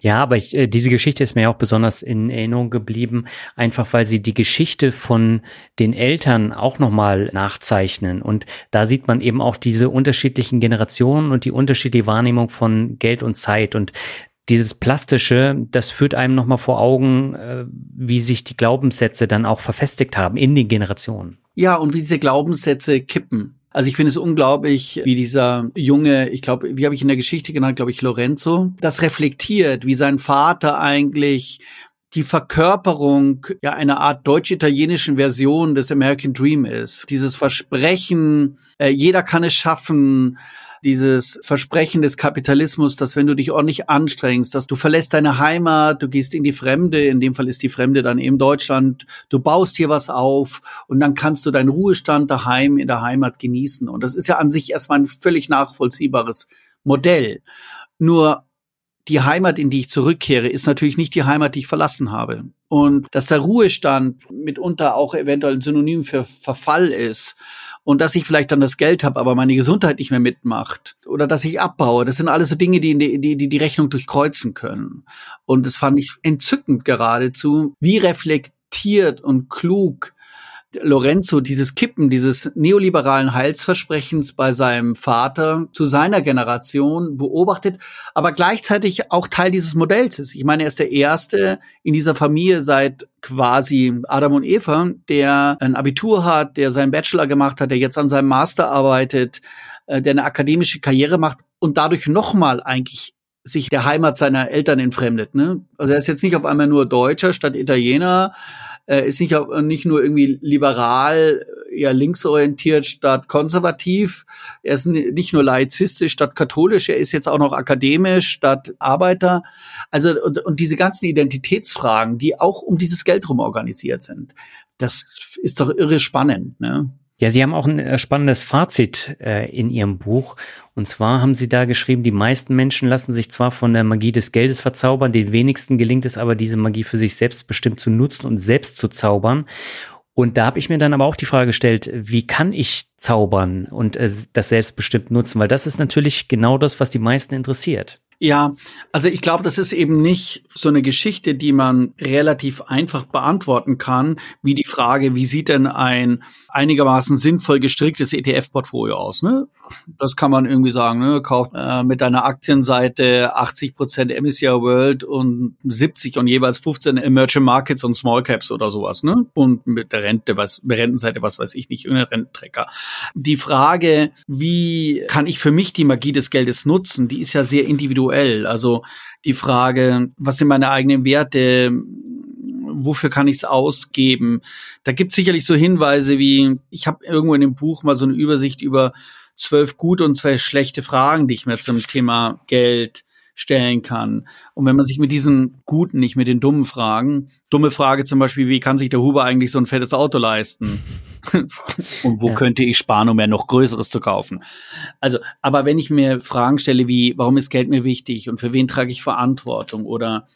Ja, aber ich, äh, diese Geschichte ist mir auch besonders in Erinnerung geblieben, einfach weil sie die Geschichte von den Eltern auch nochmal nachzeichnen. Und da sieht man eben auch diese unterschiedlichen Generationen und die unterschiedliche Wahrnehmung von Geld und Zeit. Und dieses Plastische, das führt einem nochmal vor Augen, äh, wie sich die Glaubenssätze dann auch verfestigt haben in den Generationen. Ja, und wie diese Glaubenssätze kippen. Also ich finde es unglaublich, wie dieser junge, ich glaube, wie habe ich in der Geschichte genannt, glaube ich, Lorenzo, das reflektiert, wie sein Vater eigentlich die Verkörperung ja einer Art deutsch-italienischen Version des American Dream ist. Dieses Versprechen, äh, jeder kann es schaffen, dieses Versprechen des Kapitalismus, dass wenn du dich ordentlich anstrengst, dass du verlässt deine Heimat, du gehst in die Fremde, in dem Fall ist die Fremde dann eben Deutschland, du baust hier was auf und dann kannst du deinen Ruhestand daheim in der Heimat genießen. Und das ist ja an sich erstmal ein völlig nachvollziehbares Modell. Nur die Heimat, in die ich zurückkehre, ist natürlich nicht die Heimat, die ich verlassen habe. Und dass der Ruhestand mitunter auch eventuell ein Synonym für Verfall ist und dass ich vielleicht dann das Geld habe, aber meine Gesundheit nicht mehr mitmacht oder dass ich abbaue. Das sind alles so Dinge, die die, die, die Rechnung durchkreuzen können. Und das fand ich entzückend geradezu, wie reflektiert und klug Lorenzo dieses Kippen dieses neoliberalen Heilsversprechens bei seinem Vater zu seiner Generation beobachtet, aber gleichzeitig auch Teil dieses Modells ist. Ich meine, er ist der Erste in dieser Familie seit quasi Adam und Eva, der ein Abitur hat, der seinen Bachelor gemacht hat, der jetzt an seinem Master arbeitet, äh, der eine akademische Karriere macht und dadurch nochmal eigentlich sich der Heimat seiner Eltern entfremdet. Ne? Also er ist jetzt nicht auf einmal nur Deutscher statt Italiener, äh, ist nicht, nicht nur irgendwie liberal, eher linksorientiert statt konservativ. Er ist nicht nur laizistisch statt katholisch, er ist jetzt auch noch akademisch statt Arbeiter. Also und, und diese ganzen Identitätsfragen, die auch um dieses Geld rum organisiert sind. Das ist doch irre spannend, ne? Ja, Sie haben auch ein äh, spannendes Fazit äh, in Ihrem Buch. Und zwar haben Sie da geschrieben, die meisten Menschen lassen sich zwar von der Magie des Geldes verzaubern, den wenigsten gelingt es aber, diese Magie für sich selbst bestimmt zu nutzen und selbst zu zaubern. Und da habe ich mir dann aber auch die Frage gestellt, wie kann ich zaubern und äh, das selbstbestimmt nutzen? Weil das ist natürlich genau das, was die meisten interessiert. Ja, also ich glaube, das ist eben nicht so eine Geschichte, die man relativ einfach beantworten kann, wie die Frage, wie sieht denn ein einigermaßen sinnvoll gestricktes ETF-Portfolio aus? Ne? Das kann man irgendwie sagen, ne? kauft äh, mit deiner Aktienseite 80 Prozent MSCI World und 70 und jeweils 15 Emerging Markets und Small Caps oder sowas, ne? Und mit der Rente, was, mit Rentenseite, was weiß ich nicht, irgendein Rententrecker. Die Frage, wie kann ich für mich die Magie des Geldes nutzen, die ist ja sehr individuell. Also die Frage, was sind meine eigenen Werte? Wofür kann ich es ausgeben? Da gibt es sicherlich so Hinweise wie, ich habe irgendwo in dem Buch mal so eine Übersicht über zwölf gute und zwölf schlechte Fragen, die ich mir zum Thema Geld stellen kann. Und wenn man sich mit diesen guten, nicht mit den dummen Fragen, dumme Frage zum Beispiel, wie kann sich der Huber eigentlich so ein fettes Auto leisten? Und wo ja. könnte ich sparen, um mir noch Größeres zu kaufen? Also, aber wenn ich mir Fragen stelle wie, warum ist Geld mir wichtig und für wen trage ich Verantwortung oder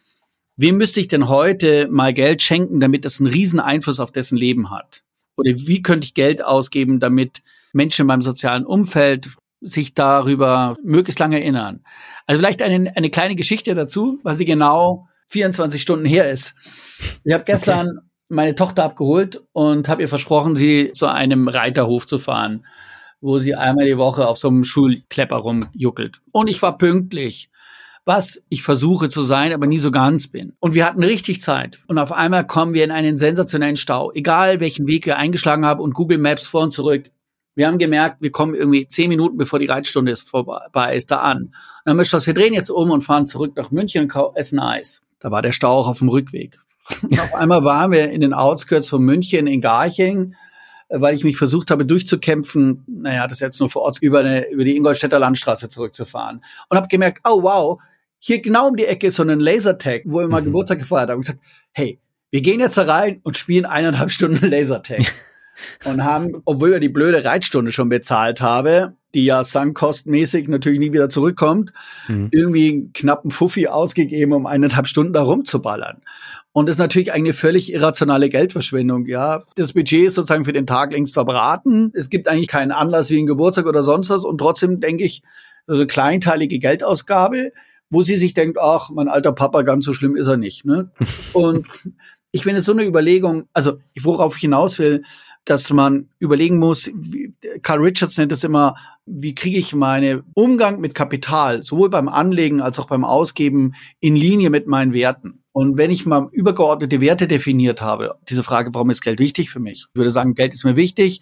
wem müsste ich denn heute mal Geld schenken, damit das einen riesen Einfluss auf dessen Leben hat? Oder wie könnte ich Geld ausgeben, damit Menschen in meinem sozialen Umfeld sich darüber möglichst lange erinnern. Also vielleicht eine, eine kleine Geschichte dazu, weil sie genau 24 Stunden her ist. Ich habe gestern okay. meine Tochter abgeholt und habe ihr versprochen, sie zu einem Reiterhof zu fahren, wo sie einmal die Woche auf so einem Schulklepper rumjuckelt. Und ich war pünktlich was ich versuche zu sein, aber nie so ganz bin. Und wir hatten richtig Zeit. Und auf einmal kommen wir in einen sensationellen Stau. Egal welchen Weg wir eingeschlagen haben und Google Maps vor und zurück. Wir haben gemerkt, wir kommen irgendwie zehn Minuten, bevor die Reitstunde ist vorbei, ist da an. dann haben wir beschlossen, wir drehen jetzt um und fahren zurück nach München und essen Eis. Da war der Stau auch auf dem Rückweg. Und auf einmal waren wir in den Outskirts von München in Garching, weil ich mich versucht habe durchzukämpfen, naja, das jetzt nur vor Ort über, eine, über die Ingolstädter Landstraße zurückzufahren. Und habe gemerkt, oh wow, hier genau um die Ecke ist so ein Lasertag, wo wir mal mhm. Geburtstag gefeiert haben. Und gesagt, hey, wir gehen jetzt da rein und spielen eineinhalb Stunden Lasertag. und haben, obwohl wir die blöde Reitstunde schon bezahlt habe, die ja sankostmäßig natürlich nie wieder zurückkommt, mhm. irgendwie einen knappen Fuffi ausgegeben, um eineinhalb Stunden da rumzuballern. Und das ist natürlich eine völlig irrationale Geldverschwendung, ja. Das Budget ist sozusagen für den Tag längst verbraten. Es gibt eigentlich keinen Anlass wie ein Geburtstag oder sonst was. Und trotzdem denke ich, also kleinteilige Geldausgabe, wo sie sich denkt, ach, mein alter Papa, ganz so schlimm ist er nicht. Ne? Und ich finde so eine Überlegung, also worauf ich hinaus will, dass man überlegen muss, wie, Carl Richards nennt es immer, wie kriege ich meinen Umgang mit Kapital, sowohl beim Anlegen als auch beim Ausgeben, in Linie mit meinen Werten. Und wenn ich mal übergeordnete Werte definiert habe, diese Frage, warum ist Geld wichtig für mich? Ich würde sagen, Geld ist mir wichtig,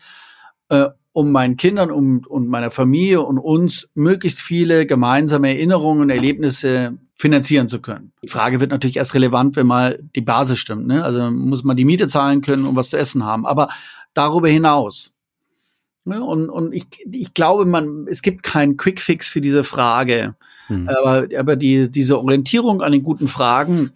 äh, um meinen Kindern um, und meiner Familie und uns möglichst viele gemeinsame Erinnerungen und Erlebnisse finanzieren zu können. Die Frage wird natürlich erst relevant, wenn mal die Basis stimmt. Ne? Also muss man die Miete zahlen können und was zu essen haben. Aber darüber hinaus. Ne? Und, und ich, ich glaube, man, es gibt keinen Quickfix für diese Frage. Mhm. Aber, aber die, diese Orientierung an den guten Fragen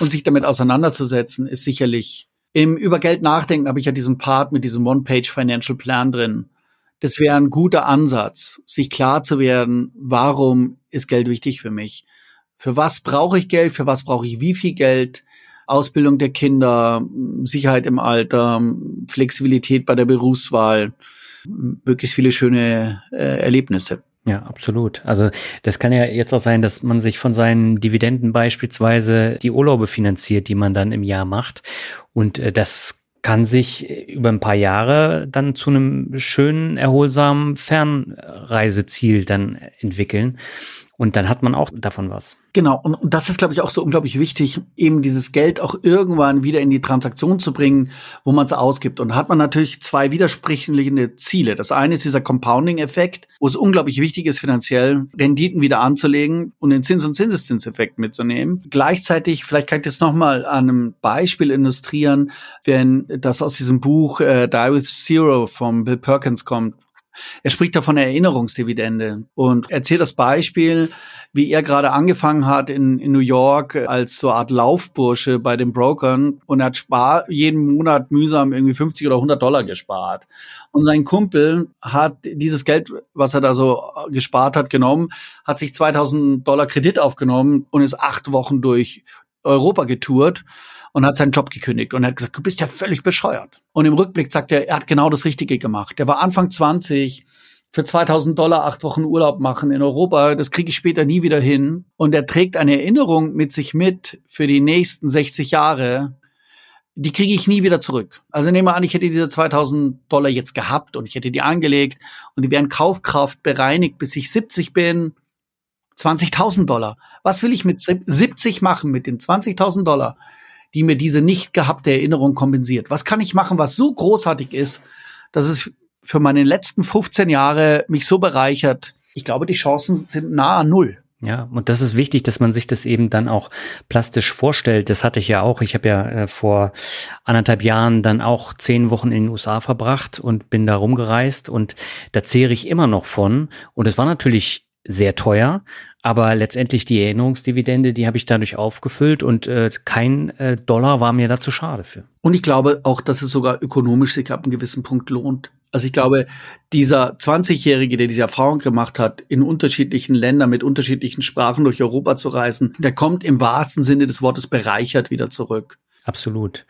und sich damit auseinanderzusetzen, ist sicherlich im über Geld nachdenken habe ich ja diesen Part mit diesem One-Page Financial Plan drin. Das wäre ein guter Ansatz, sich klar zu werden, warum ist Geld wichtig für mich? Für was brauche ich Geld? Für was brauche ich wie viel Geld? Ausbildung der Kinder, Sicherheit im Alter, Flexibilität bei der Berufswahl, möglichst viele schöne äh, Erlebnisse. Ja, absolut. Also das kann ja jetzt auch sein, dass man sich von seinen Dividenden beispielsweise die Urlaube finanziert, die man dann im Jahr macht. Und äh, das kann sich über ein paar Jahre dann zu einem schönen, erholsamen Fernreiseziel dann entwickeln. Und dann hat man auch davon was. Genau, und, und das ist, glaube ich, auch so unglaublich wichtig, eben dieses Geld auch irgendwann wieder in die Transaktion zu bringen, wo man es ausgibt. Und hat man natürlich zwei widersprechende Ziele. Das eine ist dieser Compounding-Effekt, wo es unglaublich wichtig ist, finanziell Renditen wieder anzulegen und den Zins- und Zinseszinseffekt mitzunehmen. Gleichzeitig, vielleicht kann ich das nochmal an einem Beispiel illustrieren, wenn das aus diesem Buch äh, Die with Zero von Bill Perkins kommt, er spricht da von der Erinnerungsdividende und erzählt das Beispiel, wie er gerade angefangen hat in, in New York als so eine Art Laufbursche bei den Brokern und er hat spar jeden Monat mühsam irgendwie 50 oder 100 Dollar gespart. Und sein Kumpel hat dieses Geld, was er da so gespart hat, genommen, hat sich 2000 Dollar Kredit aufgenommen und ist acht Wochen durch Europa getourt und hat seinen Job gekündigt und er hat gesagt, du bist ja völlig bescheuert. Und im Rückblick sagt er, er hat genau das Richtige gemacht. Der war Anfang 20, für 2000 Dollar acht Wochen Urlaub machen in Europa, das kriege ich später nie wieder hin. Und er trägt eine Erinnerung mit sich mit für die nächsten 60 Jahre, die kriege ich nie wieder zurück. Also nehmen wir an, ich hätte diese 2000 Dollar jetzt gehabt und ich hätte die angelegt und die wären Kaufkraft bereinigt, bis ich 70 bin. 20.000 Dollar. Was will ich mit 70 machen mit den 20.000 Dollar? Die mir diese nicht gehabte Erinnerung kompensiert? Was kann ich machen, was so großartig ist, dass es für meine letzten 15 Jahre mich so bereichert? Ich glaube, die Chancen sind nah an Null. Ja, und das ist wichtig, dass man sich das eben dann auch plastisch vorstellt. Das hatte ich ja auch. Ich habe ja äh, vor anderthalb Jahren dann auch zehn Wochen in den USA verbracht und bin da rumgereist und da zehre ich immer noch von. Und es war natürlich sehr teuer, aber letztendlich die Erinnerungsdividende, die habe ich dadurch aufgefüllt und äh, kein äh, Dollar war mir dazu schade für. Und ich glaube auch, dass es sogar ökonomisch sich ab einem gewissen Punkt lohnt. Also ich glaube, dieser 20-Jährige, der diese Erfahrung gemacht hat, in unterschiedlichen Ländern mit unterschiedlichen Sprachen durch Europa zu reisen, der kommt im wahrsten Sinne des Wortes bereichert wieder zurück. Absolut.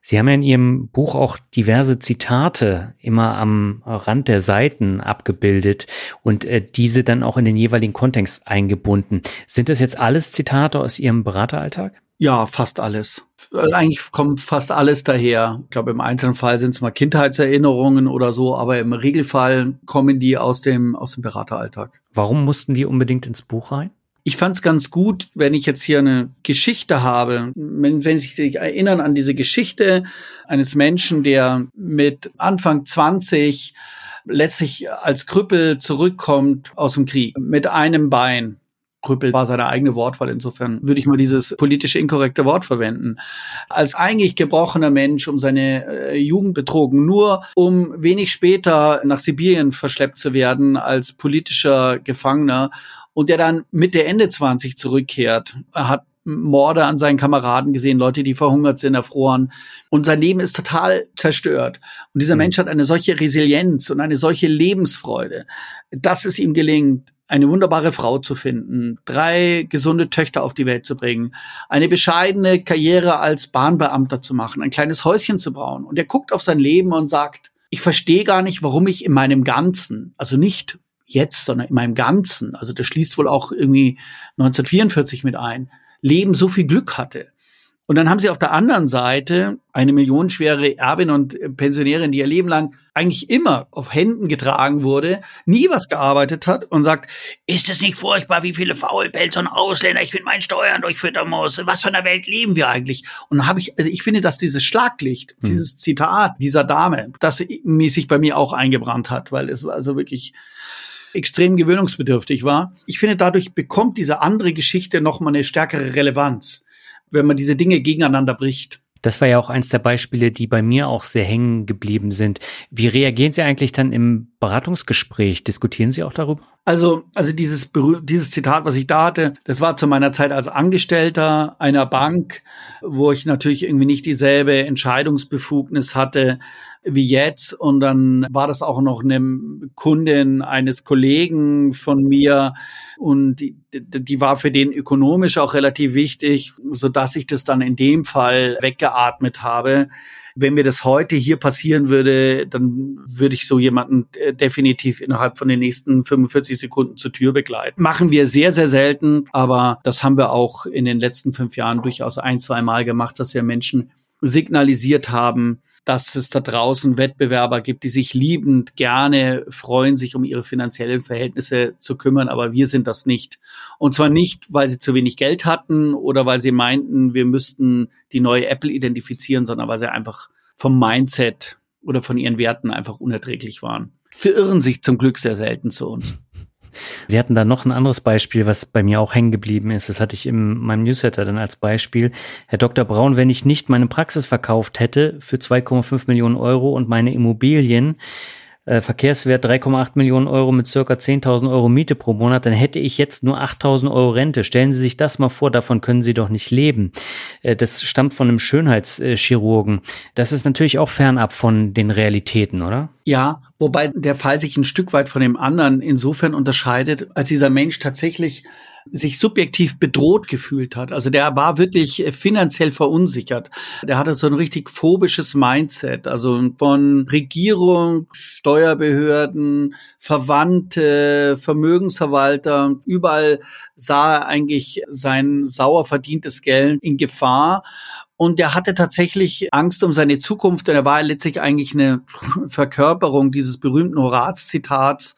Sie haben ja in Ihrem Buch auch diverse Zitate immer am Rand der Seiten abgebildet und äh, diese dann auch in den jeweiligen Kontext eingebunden. Sind das jetzt alles Zitate aus Ihrem Berateralltag? Ja, fast alles. Äh, eigentlich kommt fast alles daher. Ich glaube, im einzelnen Fall sind es mal Kindheitserinnerungen oder so, aber im Regelfall kommen die aus dem, aus dem Berateralltag. Warum mussten die unbedingt ins Buch rein? Ich fand es ganz gut, wenn ich jetzt hier eine Geschichte habe, wenn, wenn Sie sich erinnern an diese Geschichte eines Menschen, der mit Anfang 20 letztlich als Krüppel zurückkommt aus dem Krieg mit einem Bein. Krüppel war seine eigene Wortwahl. Insofern würde ich mal dieses politisch inkorrekte Wort verwenden. Als eigentlich gebrochener Mensch um seine äh, Jugend betrogen, nur um wenig später nach Sibirien verschleppt zu werden als politischer Gefangener und der dann Mitte Ende 20 zurückkehrt. Er hat Morde an seinen Kameraden gesehen, Leute, die verhungert sind, erfroren. Und sein Leben ist total zerstört. Und dieser mhm. Mensch hat eine solche Resilienz und eine solche Lebensfreude, dass es ihm gelingt, eine wunderbare Frau zu finden, drei gesunde Töchter auf die Welt zu bringen, eine bescheidene Karriere als Bahnbeamter zu machen, ein kleines Häuschen zu bauen. Und er guckt auf sein Leben und sagt, ich verstehe gar nicht, warum ich in meinem Ganzen, also nicht jetzt, sondern in meinem Ganzen, also das schließt wohl auch irgendwie 1944 mit ein, Leben so viel Glück hatte. Und dann haben sie auf der anderen Seite eine millionenschwere Erbin und Pensionärin, die ihr Leben lang eigentlich immer auf Händen getragen wurde, nie was gearbeitet hat und sagt, ist es nicht furchtbar, wie viele Faulpelze und Ausländer ich mit meinen Steuern durchfüttern muss? Was von der Welt leben wir eigentlich? Und dann habe ich, also ich finde, dass dieses Schlaglicht, hm. dieses Zitat dieser Dame, das mäßig bei mir auch eingebrannt hat, weil es also wirklich extrem gewöhnungsbedürftig war. Ich finde, dadurch bekommt diese andere Geschichte nochmal eine stärkere Relevanz wenn man diese Dinge gegeneinander bricht. Das war ja auch eins der Beispiele, die bei mir auch sehr hängen geblieben sind. Wie reagieren Sie eigentlich dann im Beratungsgespräch? Diskutieren Sie auch darüber? Also, also dieses, dieses Zitat, was ich da hatte, das war zu meiner Zeit als Angestellter einer Bank, wo ich natürlich irgendwie nicht dieselbe Entscheidungsbefugnis hatte wie jetzt. Und dann war das auch noch eine Kundin eines Kollegen von mir und die, die war für den ökonomisch auch relativ wichtig, so dass ich das dann in dem Fall weggeatmet habe. Wenn mir das heute hier passieren würde, dann würde ich so jemanden äh, definitiv innerhalb von den nächsten 45 Sekunden zur Tür begleiten. Machen wir sehr, sehr selten, aber das haben wir auch in den letzten fünf Jahren durchaus ein, zwei Mal gemacht, dass wir Menschen signalisiert haben, dass es da draußen Wettbewerber gibt, die sich liebend gerne freuen, sich um ihre finanziellen Verhältnisse zu kümmern, aber wir sind das nicht. Und zwar nicht, weil sie zu wenig Geld hatten oder weil sie meinten, wir müssten die neue Apple identifizieren, sondern weil sie einfach vom Mindset oder von ihren Werten einfach unerträglich waren. Verirren sich zum Glück sehr selten zu uns. Sie hatten da noch ein anderes Beispiel, was bei mir auch hängen geblieben ist. Das hatte ich in meinem Newsletter dann als Beispiel. Herr Dr. Braun, wenn ich nicht meine Praxis verkauft hätte für 2,5 Millionen Euro und meine Immobilien, äh, Verkehrswert 3,8 Millionen Euro mit circa 10.000 Euro Miete pro Monat, dann hätte ich jetzt nur 8.000 Euro Rente. Stellen Sie sich das mal vor, davon können Sie doch nicht leben. Äh, das stammt von einem Schönheitschirurgen. Das ist natürlich auch fernab von den Realitäten, oder? Ja, wobei der Fall sich ein Stück weit von dem anderen insofern unterscheidet, als dieser Mensch tatsächlich sich subjektiv bedroht gefühlt hat. Also der war wirklich finanziell verunsichert. Der hatte so ein richtig phobisches Mindset, also von Regierung, Steuerbehörden, Verwandte, Vermögensverwalter, überall sah er eigentlich sein sauer verdientes Geld in Gefahr und er hatte tatsächlich Angst um seine Zukunft. Und er war letztlich eigentlich eine Verkörperung dieses berühmten Horaz-Zitats,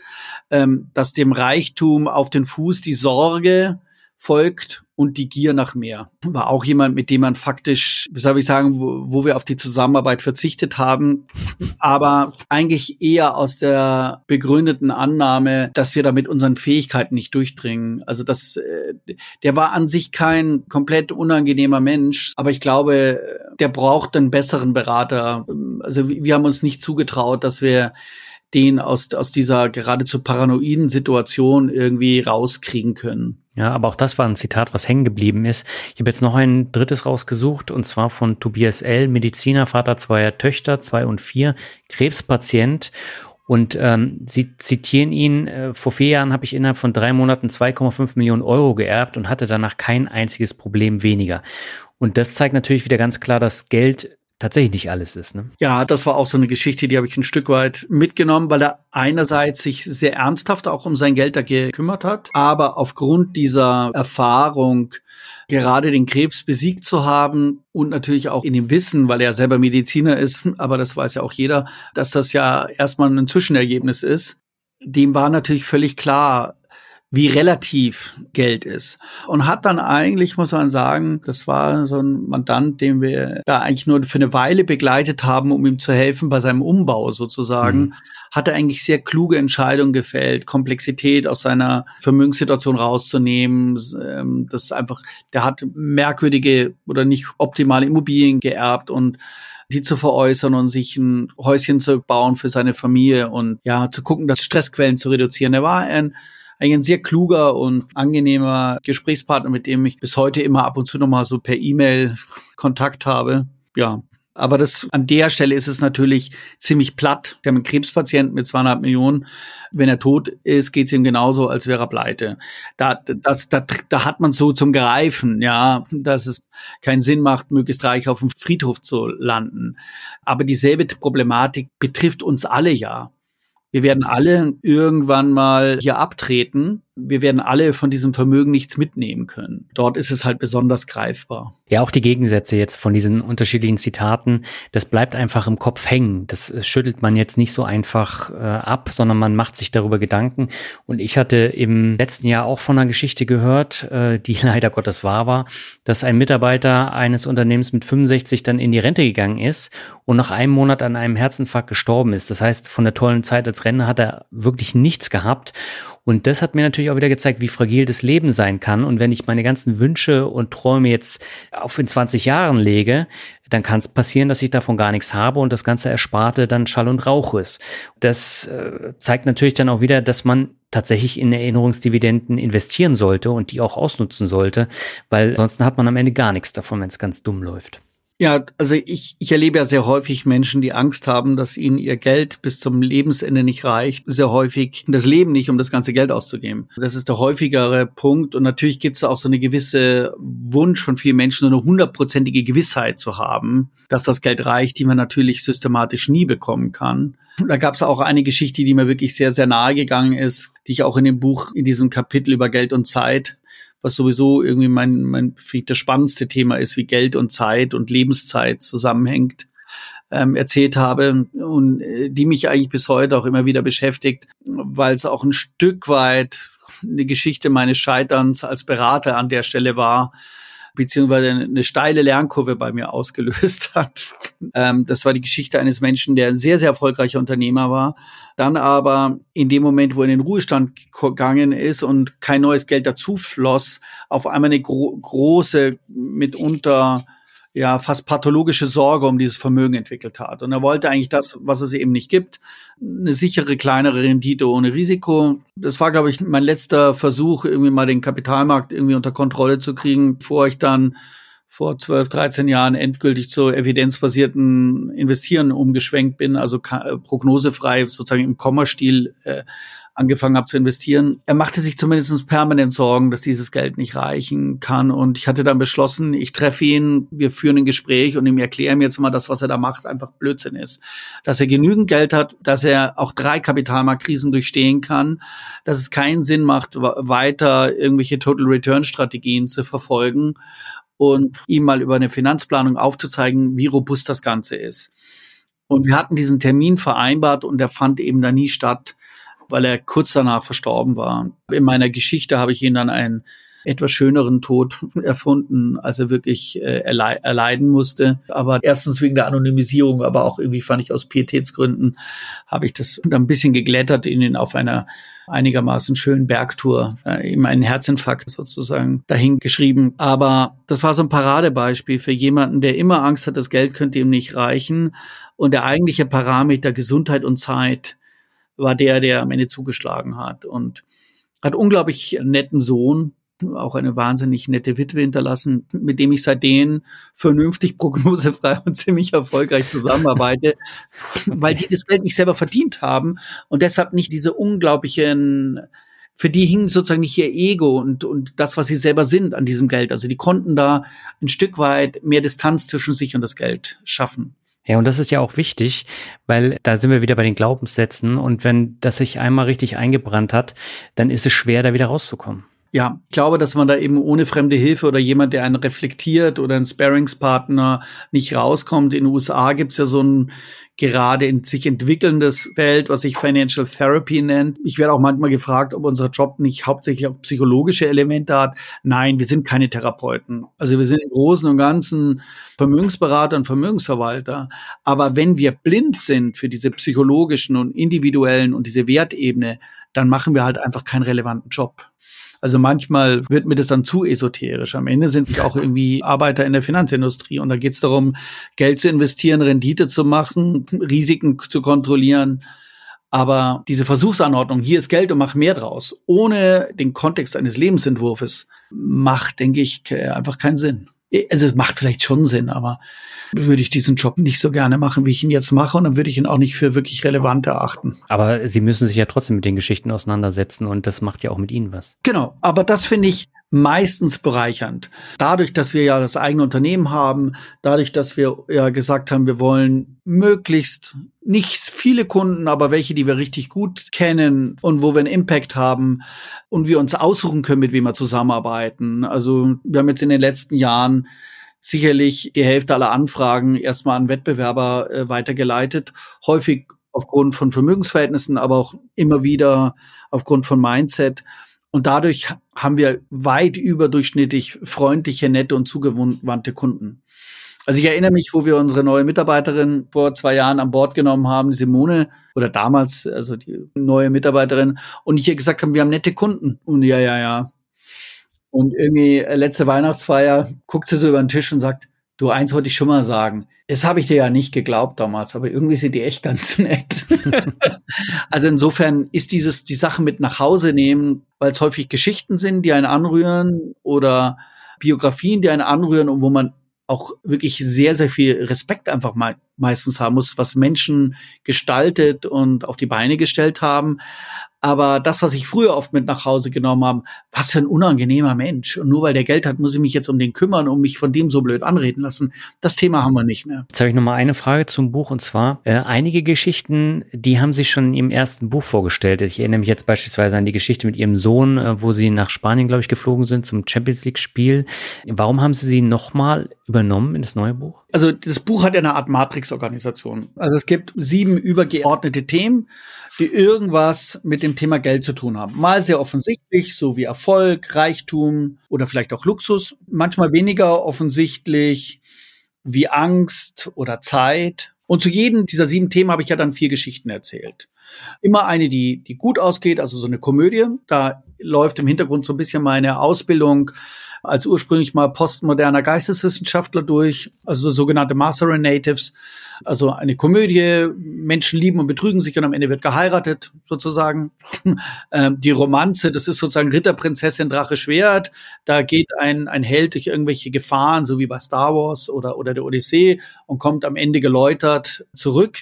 ähm, dass dem Reichtum auf den Fuß die Sorge folgt und die Gier nach mehr. War auch jemand, mit dem man faktisch, wie soll ich sagen, wo, wo, wir auf die Zusammenarbeit verzichtet haben, aber eigentlich eher aus der begründeten Annahme, dass wir da mit unseren Fähigkeiten nicht durchdringen. Also das, äh, der war an sich kein komplett unangenehmer Mensch, aber ich glaube, der braucht einen besseren Berater. Also wir haben uns nicht zugetraut, dass wir den aus, aus dieser geradezu paranoiden Situation irgendwie rauskriegen können. Ja, aber auch das war ein Zitat, was hängen geblieben ist. Ich habe jetzt noch ein drittes rausgesucht und zwar von Tobias L., Mediziner, Vater zweier Töchter, zwei und vier, Krebspatient. Und ähm, sie zitieren ihn, äh, vor vier Jahren habe ich innerhalb von drei Monaten 2,5 Millionen Euro geerbt und hatte danach kein einziges Problem weniger. Und das zeigt natürlich wieder ganz klar, dass Geld tatsächlich nicht alles ist. Ne? Ja, das war auch so eine Geschichte, die habe ich ein Stück weit mitgenommen, weil er einerseits sich sehr ernsthaft auch um sein Geld da gekümmert hat, aber aufgrund dieser Erfahrung gerade den Krebs besiegt zu haben und natürlich auch in dem Wissen, weil er selber Mediziner ist, aber das weiß ja auch jeder, dass das ja erstmal ein Zwischenergebnis ist. Dem war natürlich völlig klar, wie relativ Geld ist. Und hat dann eigentlich, muss man sagen, das war so ein Mandant, den wir da eigentlich nur für eine Weile begleitet haben, um ihm zu helfen bei seinem Umbau sozusagen, mhm. hat er eigentlich sehr kluge Entscheidungen gefällt, Komplexität aus seiner Vermögenssituation rauszunehmen. Ähm, das einfach, der hat merkwürdige oder nicht optimale Immobilien geerbt und die zu veräußern und sich ein Häuschen zu bauen für seine Familie und ja, zu gucken, dass Stressquellen zu reduzieren. Er war ein eigentlich ein sehr kluger und angenehmer Gesprächspartner, mit dem ich bis heute immer ab und zu nochmal so per E-Mail Kontakt habe. Ja, aber das, an der Stelle ist es natürlich ziemlich platt. Wir haben einen Krebspatienten mit zweieinhalb Millionen. Wenn er tot ist, geht es ihm genauso, als wäre er pleite. Da, das, da, da hat man so zum Greifen, ja, dass es keinen Sinn macht, möglichst reich auf dem Friedhof zu landen. Aber dieselbe Problematik betrifft uns alle ja. Wir werden alle irgendwann mal hier abtreten wir werden alle von diesem Vermögen nichts mitnehmen können. Dort ist es halt besonders greifbar. Ja, auch die Gegensätze jetzt von diesen unterschiedlichen Zitaten, das bleibt einfach im Kopf hängen. Das schüttelt man jetzt nicht so einfach äh, ab, sondern man macht sich darüber Gedanken. Und ich hatte im letzten Jahr auch von einer Geschichte gehört, äh, die leider Gottes wahr war, dass ein Mitarbeiter eines Unternehmens mit 65 dann in die Rente gegangen ist und nach einem Monat an einem Herzinfarkt gestorben ist. Das heißt, von der tollen Zeit als Renner hat er wirklich nichts gehabt. Und das hat mir natürlich auch wieder gezeigt, wie fragil das Leben sein kann. Und wenn ich meine ganzen Wünsche und Träume jetzt auf in 20 Jahren lege, dann kann es passieren, dass ich davon gar nichts habe und das ganze Ersparte dann Schall und Rauch ist. Das äh, zeigt natürlich dann auch wieder, dass man tatsächlich in Erinnerungsdividenden investieren sollte und die auch ausnutzen sollte, weil ansonsten hat man am Ende gar nichts davon, wenn es ganz dumm läuft. Ja, also ich, ich erlebe ja sehr häufig Menschen, die Angst haben, dass ihnen ihr Geld bis zum Lebensende nicht reicht. Sehr häufig das Leben nicht, um das ganze Geld auszugeben. Das ist der häufigere Punkt. Und natürlich gibt es auch so eine gewisse Wunsch von vielen Menschen, so eine hundertprozentige Gewissheit zu haben, dass das Geld reicht, die man natürlich systematisch nie bekommen kann. Da gab es auch eine Geschichte, die mir wirklich sehr, sehr nahe gegangen ist, die ich auch in dem Buch, in diesem Kapitel über Geld und Zeit was sowieso irgendwie mein, mein finde das spannendste Thema ist, wie Geld und Zeit und Lebenszeit zusammenhängt, ähm, erzählt habe und äh, die mich eigentlich bis heute auch immer wieder beschäftigt, weil es auch ein Stück weit eine Geschichte meines Scheiterns als Berater an der Stelle war, beziehungsweise eine steile Lernkurve bei mir ausgelöst hat. Ähm, das war die Geschichte eines Menschen, der ein sehr, sehr erfolgreicher Unternehmer war, dann aber in dem Moment, wo er in den Ruhestand gegangen ist und kein neues Geld dazu floss, auf einmal eine gro große, mitunter ja fast pathologische Sorge um dieses Vermögen entwickelt hat. Und er wollte eigentlich das, was es eben nicht gibt, eine sichere, kleinere Rendite ohne Risiko. Das war, glaube ich, mein letzter Versuch, irgendwie mal den Kapitalmarkt irgendwie unter Kontrolle zu kriegen, bevor ich dann vor 12, 13 Jahren endgültig zu evidenzbasierten Investieren umgeschwenkt bin, also prognosefrei sozusagen im Kommastil äh, angefangen habe zu investieren. Er machte sich zumindest permanent Sorgen, dass dieses Geld nicht reichen kann. Und ich hatte dann beschlossen, ich treffe ihn, wir führen ein Gespräch und ihm erkläre mir jetzt mal, dass was er da macht einfach Blödsinn ist. Dass er genügend Geld hat, dass er auch drei Kapitalmarktkrisen durchstehen kann, dass es keinen Sinn macht, weiter irgendwelche Total Return Strategien zu verfolgen und ihm mal über eine Finanzplanung aufzuzeigen, wie robust das Ganze ist. Und wir hatten diesen Termin vereinbart und der fand eben da nie statt weil er kurz danach verstorben war. In meiner Geschichte habe ich ihn dann einen etwas schöneren Tod erfunden, als er wirklich äh, erle erleiden musste. Aber erstens wegen der Anonymisierung, aber auch irgendwie fand ich aus Pietätsgründen, habe ich das dann ein bisschen geglättert, ihn auf einer einigermaßen schönen Bergtour, äh, ihm einen Herzinfarkt sozusagen dahin geschrieben. Aber das war so ein Paradebeispiel für jemanden, der immer Angst hat, das Geld könnte ihm nicht reichen. Und der eigentliche Parameter Gesundheit und Zeit war der, der am Ende zugeschlagen hat und hat unglaublich netten Sohn, auch eine wahnsinnig nette Witwe hinterlassen, mit dem ich seitdem vernünftig prognosefrei und ziemlich erfolgreich zusammenarbeite, weil die das Geld nicht selber verdient haben und deshalb nicht diese unglaublichen für die hing sozusagen nicht ihr Ego und, und das, was sie selber sind an diesem Geld. Also die konnten da ein Stück weit mehr Distanz zwischen sich und das Geld schaffen. Ja, und das ist ja auch wichtig, weil da sind wir wieder bei den Glaubenssätzen und wenn das sich einmal richtig eingebrannt hat, dann ist es schwer, da wieder rauszukommen. Ja, ich glaube, dass man da eben ohne fremde Hilfe oder jemand, der einen reflektiert oder ein Sparringspartner nicht rauskommt. In den USA gibt's ja so ein gerade in sich entwickelndes Feld, was sich Financial Therapy nennt. Ich werde auch manchmal gefragt, ob unser Job nicht hauptsächlich auch psychologische Elemente hat. Nein, wir sind keine Therapeuten. Also wir sind im Großen und Ganzen Vermögensberater und Vermögensverwalter. Aber wenn wir blind sind für diese psychologischen und individuellen und diese Wertebene, dann machen wir halt einfach keinen relevanten Job. Also manchmal wird mir das dann zu esoterisch. Am Ende sind wir auch irgendwie Arbeiter in der Finanzindustrie und da geht es darum, Geld zu investieren, Rendite zu machen, Risiken zu kontrollieren. Aber diese Versuchsanordnung, hier ist Geld und mach mehr draus, ohne den Kontext eines Lebensentwurfs, macht, denke ich, einfach keinen Sinn. Also es macht vielleicht schon Sinn, aber würde ich diesen Job nicht so gerne machen, wie ich ihn jetzt mache, und dann würde ich ihn auch nicht für wirklich relevant erachten. Aber Sie müssen sich ja trotzdem mit den Geschichten auseinandersetzen und das macht ja auch mit Ihnen was. Genau, aber das finde ich meistens bereichernd. Dadurch, dass wir ja das eigene Unternehmen haben, dadurch, dass wir ja gesagt haben, wir wollen möglichst nicht viele Kunden, aber welche, die wir richtig gut kennen und wo wir einen Impact haben und wir uns aussuchen können, mit wem wir zusammenarbeiten. Also wir haben jetzt in den letzten Jahren sicherlich die Hälfte aller Anfragen erstmal an Wettbewerber äh, weitergeleitet, häufig aufgrund von Vermögensverhältnissen, aber auch immer wieder aufgrund von Mindset. Und dadurch haben wir weit überdurchschnittlich freundliche, nette und zugewandte Kunden. Also ich erinnere mich, wo wir unsere neue Mitarbeiterin vor zwei Jahren an Bord genommen haben, Simone, oder damals, also die neue Mitarbeiterin, und ich ihr gesagt haben, wir haben nette Kunden. Und ja, ja, ja, und irgendwie äh, letzte Weihnachtsfeier guckt sie so über den Tisch und sagt, du, eins wollte ich schon mal sagen. Das habe ich dir ja nicht geglaubt damals, aber irgendwie sind die echt ganz nett. also insofern ist dieses, die Sachen mit nach Hause nehmen, weil es häufig Geschichten sind, die einen anrühren oder Biografien, die einen anrühren und wo man auch wirklich sehr, sehr viel Respekt einfach mal meistens haben muss, was Menschen gestaltet und auf die Beine gestellt haben. Aber das, was ich früher oft mit nach Hause genommen habe, was für ein unangenehmer Mensch. Und nur weil der Geld hat, muss ich mich jetzt um den kümmern und mich von dem so blöd anreden lassen. Das Thema haben wir nicht mehr. Jetzt habe ich noch mal eine Frage zum Buch und zwar äh, einige Geschichten, die haben Sie schon im ersten Buch vorgestellt. Ich erinnere mich jetzt beispielsweise an die Geschichte mit Ihrem Sohn, äh, wo Sie nach Spanien, glaube ich, geflogen sind zum Champions League Spiel. Warum haben Sie sie noch mal übernommen in das neue Buch? Also das Buch hat ja eine Art Matrix-Organisation. Also es gibt sieben übergeordnete Themen die irgendwas mit dem Thema Geld zu tun haben. Mal sehr offensichtlich, so wie Erfolg, Reichtum oder vielleicht auch Luxus. Manchmal weniger offensichtlich wie Angst oder Zeit. Und zu jedem dieser sieben Themen habe ich ja dann vier Geschichten erzählt. Immer eine, die, die gut ausgeht, also so eine Komödie. Da läuft im Hintergrund so ein bisschen meine Ausbildung als ursprünglich mal postmoderner Geisteswissenschaftler durch, also sogenannte Master Natives, also eine Komödie, Menschen lieben und betrügen sich und am Ende wird geheiratet, sozusagen. ähm, die Romanze, das ist sozusagen Ritterprinzessin Drache Schwert, da geht ein, ein Held durch irgendwelche Gefahren, so wie bei Star Wars oder, oder der Odyssee und kommt am Ende geläutert zurück.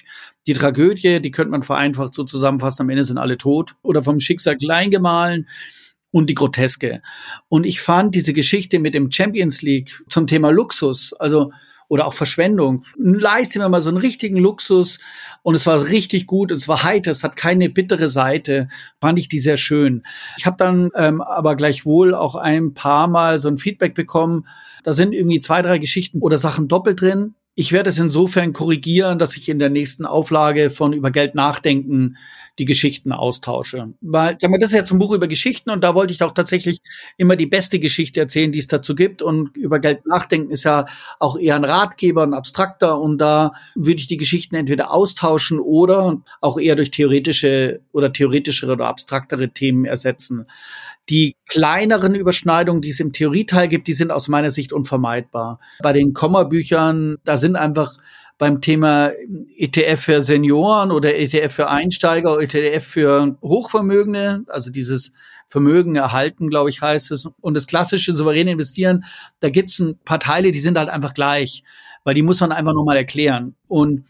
Die Tragödie, die könnte man vereinfacht so zusammenfassen, am Ende sind alle tot oder vom Schicksal klein gemahlen und die Groteske. Und ich fand diese Geschichte mit dem Champions League zum Thema Luxus, also oder auch Verschwendung. Leiste mir mal so einen richtigen Luxus und es war richtig gut, es war heiter, es hat keine bittere Seite, fand ich die sehr schön. Ich habe dann ähm, aber gleichwohl auch ein paar Mal so ein Feedback bekommen, da sind irgendwie zwei, drei Geschichten oder Sachen doppelt drin. Ich werde es insofern korrigieren, dass ich in der nächsten Auflage von über Geld nachdenken die Geschichten austausche. Weil, sag mal, das ist jetzt ein Buch über Geschichten und da wollte ich auch tatsächlich immer die beste Geschichte erzählen, die es dazu gibt. Und über Geld nachdenken ist ja auch eher ein Ratgeber, ein abstrakter. Und da würde ich die Geschichten entweder austauschen oder auch eher durch theoretische oder theoretischere oder abstraktere Themen ersetzen. Die kleineren Überschneidungen, die es im Theorieteil gibt, die sind aus meiner Sicht unvermeidbar. Bei den Kommabüchern, da sind einfach beim Thema ETF für Senioren oder ETF für Einsteiger, ETF für Hochvermögende, also dieses Vermögen erhalten, glaube ich, heißt es. Und das klassische souveräne Investieren, da gibt es ein paar Teile, die sind halt einfach gleich, weil die muss man einfach nochmal erklären. Und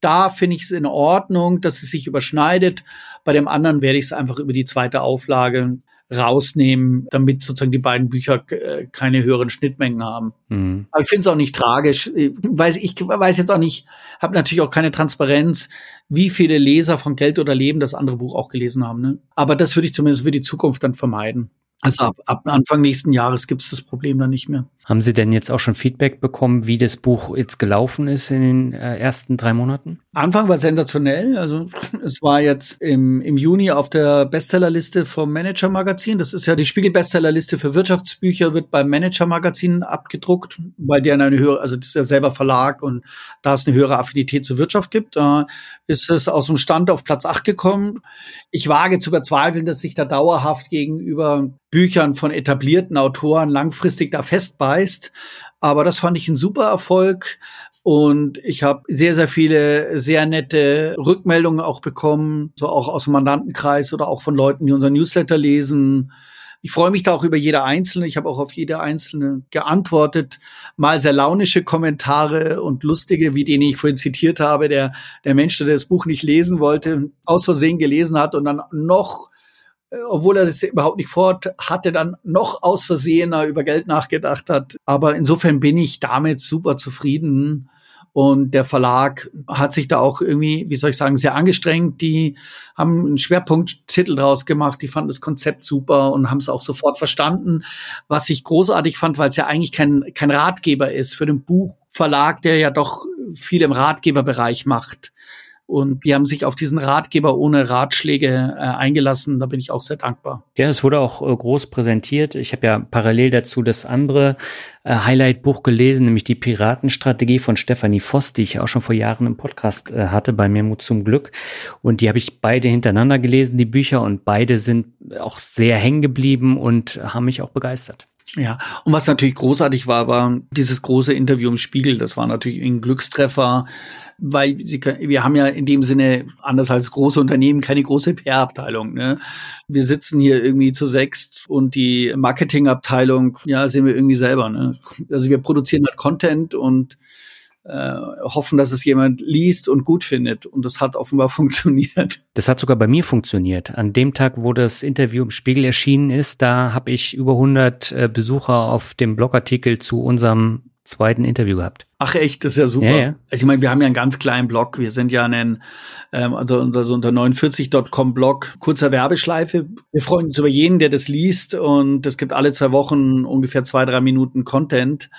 da finde ich es in Ordnung, dass es sich überschneidet. Bei dem anderen werde ich es einfach über die zweite Auflage rausnehmen, damit sozusagen die beiden Bücher äh, keine höheren Schnittmengen haben. Mhm. Aber ich finde es auch nicht tragisch. Ich weiß, ich weiß jetzt auch nicht, habe natürlich auch keine Transparenz, wie viele Leser von Geld oder Leben das andere Buch auch gelesen haben. Ne? Aber das würde ich zumindest für die Zukunft dann vermeiden. Also ab, ab Anfang nächsten Jahres gibt es das Problem dann nicht mehr. Haben Sie denn jetzt auch schon Feedback bekommen, wie das Buch jetzt gelaufen ist in den äh, ersten drei Monaten? Anfang war sensationell. Also es war jetzt im, im Juni auf der Bestsellerliste vom Manager Magazin. Das ist ja die Spiegel Bestsellerliste für Wirtschaftsbücher, wird beim Manager Magazin abgedruckt, weil der eine höhere, also das ist ja selber Verlag und da es eine höhere Affinität zur Wirtschaft gibt, da ist es aus dem Stand auf Platz 8 gekommen. Ich wage zu bezweifeln, dass sich da dauerhaft gegenüber Büchern von etablierten Autoren langfristig da festbeißt. Aber das fand ich ein super Erfolg. Und ich habe sehr, sehr viele sehr nette Rückmeldungen auch bekommen, so auch aus dem Mandantenkreis oder auch von Leuten, die unseren Newsletter lesen. Ich freue mich da auch über jede einzelne. Ich habe auch auf jede einzelne geantwortet. Mal sehr launische Kommentare und lustige, wie den ich vorhin zitiert habe, der, der Mensch, der das Buch nicht lesen wollte, aus Versehen gelesen hat und dann noch obwohl er es überhaupt nicht fort hatte, dann noch aus Versehener über Geld nachgedacht hat. Aber insofern bin ich damit super zufrieden. Und der Verlag hat sich da auch irgendwie, wie soll ich sagen, sehr angestrengt. Die haben einen Schwerpunkttitel draus gemacht. Die fanden das Konzept super und haben es auch sofort verstanden. Was ich großartig fand, weil es ja eigentlich kein, kein Ratgeber ist für den Buchverlag, der ja doch viel im Ratgeberbereich macht. Und die haben sich auf diesen Ratgeber ohne Ratschläge äh, eingelassen. Da bin ich auch sehr dankbar. Ja, es wurde auch äh, groß präsentiert. Ich habe ja parallel dazu das andere äh, Highlight-Buch gelesen, nämlich die Piratenstrategie von Stephanie Voss, die ich auch schon vor Jahren im Podcast äh, hatte, bei mir Mut zum Glück. Und die habe ich beide hintereinander gelesen, die Bücher, und beide sind auch sehr hängen geblieben und haben mich auch begeistert. Ja, und was natürlich großartig war, war dieses große Interview im Spiegel. Das war natürlich ein Glückstreffer weil wir haben ja in dem Sinne, anders als große Unternehmen, keine große PR-Abteilung. Ne? Wir sitzen hier irgendwie zu sechst und die Marketingabteilung, ja, sehen wir irgendwie selber. Ne? Also wir produzieren halt Content und äh, hoffen, dass es jemand liest und gut findet. Und das hat offenbar funktioniert. Das hat sogar bei mir funktioniert. An dem Tag, wo das Interview im Spiegel erschienen ist, da habe ich über 100 äh, Besucher auf dem Blogartikel zu unserem zweiten Interview gehabt. Ach echt, das ist ja super. Ja, ja. Also ich meine, wir haben ja einen ganz kleinen Blog. Wir sind ja ein, ähm, also unser, so unter 49.com Blog, kurzer Werbeschleife. Wir freuen uns über jeden, der das liest und es gibt alle zwei Wochen ungefähr zwei, drei Minuten Content.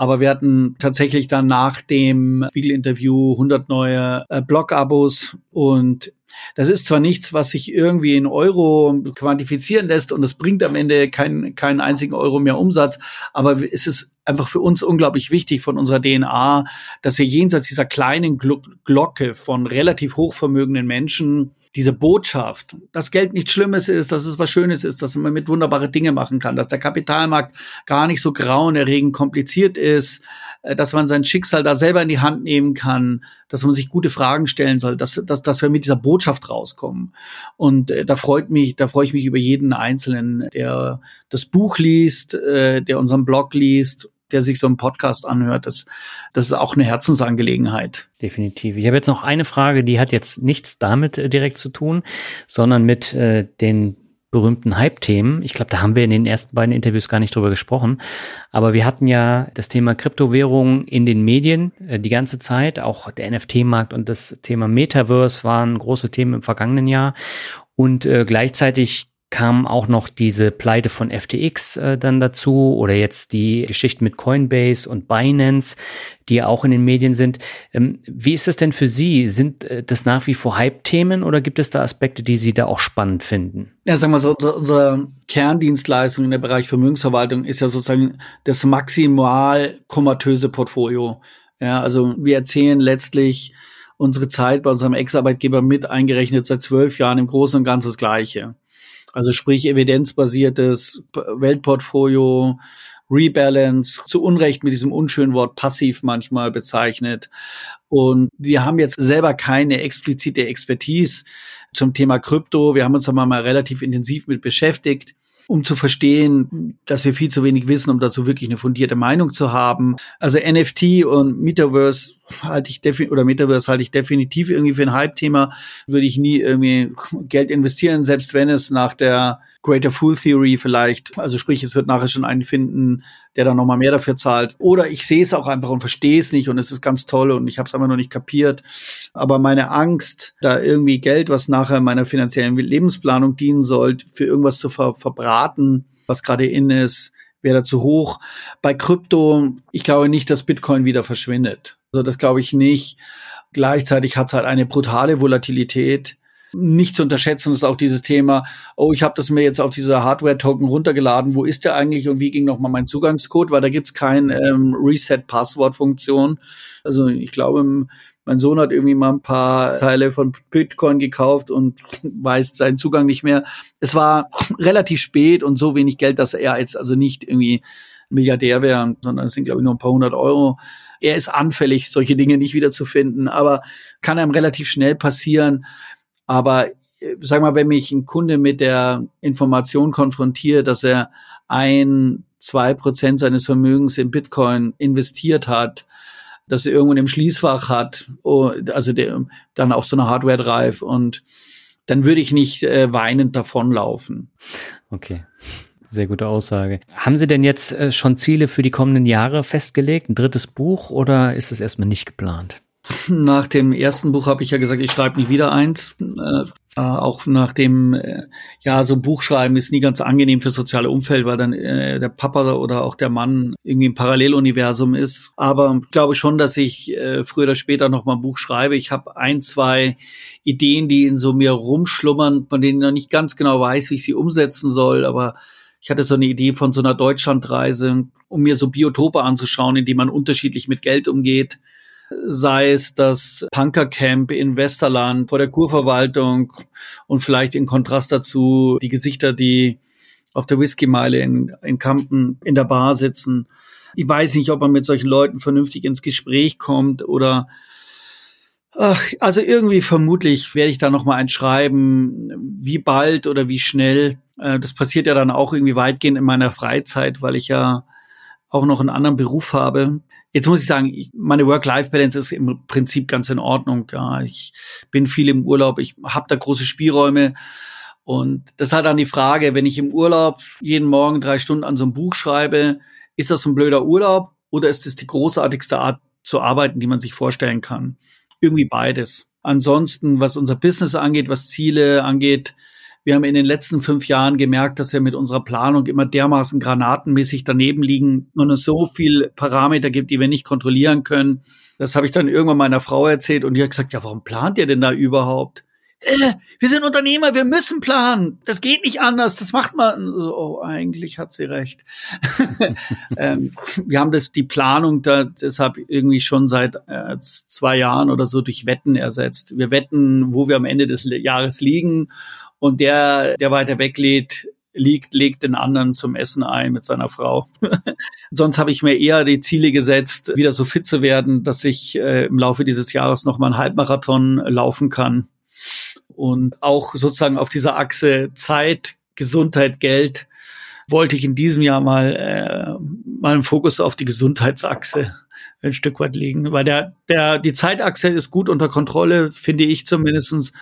Aber wir hatten tatsächlich dann nach dem Spiegel-Interview 100 neue äh, Blog-Abos. Und das ist zwar nichts, was sich irgendwie in Euro quantifizieren lässt und es bringt am Ende keinen keinen einzigen Euro mehr Umsatz, aber es ist einfach für uns unglaublich wichtig von unserer DNA, dass wir jenseits dieser kleinen Glocke von relativ hochvermögenden Menschen diese Botschaft, dass Geld nichts Schlimmes ist, dass es was Schönes ist, dass man mit wunderbare Dinge machen kann, dass der Kapitalmarkt gar nicht so grauenerregend kompliziert ist, äh, dass man sein Schicksal da selber in die Hand nehmen kann, dass man sich gute Fragen stellen soll, dass, dass, dass wir mit dieser Botschaft rauskommen. Und äh, da freut mich, da freue ich mich über jeden Einzelnen, der das Buch liest, äh, der unseren Blog liest der sich so einen Podcast anhört, das, das ist auch eine Herzensangelegenheit. Definitiv. Ich habe jetzt noch eine Frage, die hat jetzt nichts damit äh, direkt zu tun, sondern mit äh, den berühmten Hype-Themen. Ich glaube, da haben wir in den ersten beiden Interviews gar nicht drüber gesprochen. Aber wir hatten ja das Thema Kryptowährungen in den Medien äh, die ganze Zeit. Auch der NFT-Markt und das Thema Metaverse waren große Themen im vergangenen Jahr. Und äh, gleichzeitig kam auch noch diese Pleite von FTX äh, dann dazu oder jetzt die Geschichte mit Coinbase und Binance, die ja auch in den Medien sind. Ähm, wie ist das denn für Sie? Sind äh, das nach wie vor Hype-Themen oder gibt es da Aspekte, die Sie da auch spannend finden? Ja, sagen wir so, unsere, unsere Kerndienstleistung in der Bereich Vermögensverwaltung ist ja sozusagen das maximal komatöse Portfolio. Ja, also wir erzählen letztlich unsere Zeit bei unserem Ex-Arbeitgeber mit eingerechnet seit zwölf Jahren im Großen und Ganzen das Gleiche. Also sprich evidenzbasiertes Weltportfolio, Rebalance, zu Unrecht mit diesem unschönen Wort passiv manchmal bezeichnet. Und wir haben jetzt selber keine explizite Expertise zum Thema Krypto. Wir haben uns aber mal relativ intensiv mit beschäftigt um zu verstehen, dass wir viel zu wenig wissen, um dazu wirklich eine fundierte Meinung zu haben. Also NFT und Metaverse halte ich definitiv oder Metaverse halte ich definitiv irgendwie für ein Hype-Thema. Würde ich nie irgendwie Geld investieren, selbst wenn es nach der Greater Fool Theory vielleicht, also sprich, es wird nachher schon einen finden, der dann nochmal mehr dafür zahlt. Oder ich sehe es auch einfach und verstehe es nicht und es ist ganz toll und ich habe es einfach noch nicht kapiert. Aber meine Angst, da irgendwie Geld, was nachher meiner finanziellen Lebensplanung dienen soll, für irgendwas zu ver verbraten, was gerade in ist, wäre da zu hoch. Bei Krypto, ich glaube nicht, dass Bitcoin wieder verschwindet. Also das glaube ich nicht. Gleichzeitig hat es halt eine brutale Volatilität nicht zu unterschätzen ist auch dieses Thema, oh, ich habe das mir jetzt auf diese Hardware-Token runtergeladen, wo ist der eigentlich und wie ging nochmal mein Zugangscode, weil da gibt's kein ähm, Reset-Passwort-Funktion. Also ich glaube, mein Sohn hat irgendwie mal ein paar Teile von Bitcoin gekauft und weiß seinen Zugang nicht mehr. Es war relativ spät und so wenig Geld, dass er jetzt also nicht irgendwie Milliardär wäre, sondern es sind, glaube ich, nur ein paar hundert Euro. Er ist anfällig, solche Dinge nicht wiederzufinden, aber kann einem relativ schnell passieren. Aber äh, sag mal, wenn mich ein Kunde mit der Information konfrontiert, dass er ein, zwei Prozent seines Vermögens in Bitcoin investiert hat, dass er irgendwo im Schließfach hat, oh, also der, dann auch so eine Hardware Drive und dann würde ich nicht äh, weinend davonlaufen. Okay. Sehr gute Aussage. Haben Sie denn jetzt äh, schon Ziele für die kommenden Jahre festgelegt? Ein drittes Buch oder ist es erstmal nicht geplant? Nach dem ersten Buch habe ich ja gesagt, ich schreibe nie wieder eins. Äh, äh, auch nach dem, äh, ja, so Buchschreiben ist nie ganz angenehm für soziale Umfeld, weil dann äh, der Papa oder auch der Mann irgendwie im Paralleluniversum ist. Aber ich glaube schon, dass ich äh, früher oder später noch mal ein Buch schreibe. Ich habe ein, zwei Ideen, die in so mir rumschlummern, von denen ich noch nicht ganz genau weiß, wie ich sie umsetzen soll, aber ich hatte so eine Idee von so einer Deutschlandreise, um mir so Biotope anzuschauen, in die man unterschiedlich mit Geld umgeht sei es das Punkercamp in Westerland vor der Kurverwaltung und vielleicht in Kontrast dazu die Gesichter, die auf der Whiskymeile in, in Kampen in der Bar sitzen. Ich weiß nicht, ob man mit solchen Leuten vernünftig ins Gespräch kommt oder Ach, also irgendwie vermutlich werde ich da noch mal ein wie bald oder wie schnell. Äh, das passiert ja dann auch irgendwie weitgehend in meiner Freizeit, weil ich ja auch noch einen anderen Beruf habe. Jetzt muss ich sagen, meine Work-Life-Balance ist im Prinzip ganz in Ordnung. Ja, ich bin viel im Urlaub, ich habe da große Spielräume. Und das halt dann die Frage, wenn ich im Urlaub jeden Morgen drei Stunden an so einem Buch schreibe, ist das ein blöder Urlaub oder ist das die großartigste Art zu arbeiten, die man sich vorstellen kann? Irgendwie beides. Ansonsten, was unser Business angeht, was Ziele angeht, wir haben in den letzten fünf Jahren gemerkt, dass wir mit unserer Planung immer dermaßen granatenmäßig daneben liegen und es so viel Parameter gibt, die wir nicht kontrollieren können. Das habe ich dann irgendwann meiner Frau erzählt und die hat gesagt, ja, warum plant ihr denn da überhaupt? Äh, wir sind Unternehmer, wir müssen planen. Das geht nicht anders, das macht man. Oh, eigentlich hat sie recht. ähm, wir haben das, die Planung da deshalb irgendwie schon seit äh, zwei Jahren oder so durch Wetten ersetzt. Wir wetten, wo wir am Ende des Jahres liegen und der, der weiter weg liegt, legt den anderen zum Essen ein mit seiner Frau. Sonst habe ich mir eher die Ziele gesetzt, wieder so fit zu werden, dass ich äh, im Laufe dieses Jahres noch mal einen Halbmarathon laufen kann. Und auch sozusagen auf dieser Achse Zeit, Gesundheit, Geld wollte ich in diesem Jahr mal, äh, mal einen Fokus auf die Gesundheitsachse ein Stück weit liegen. Weil der, der, die Zeitachse ist gut unter Kontrolle, finde ich zumindestens.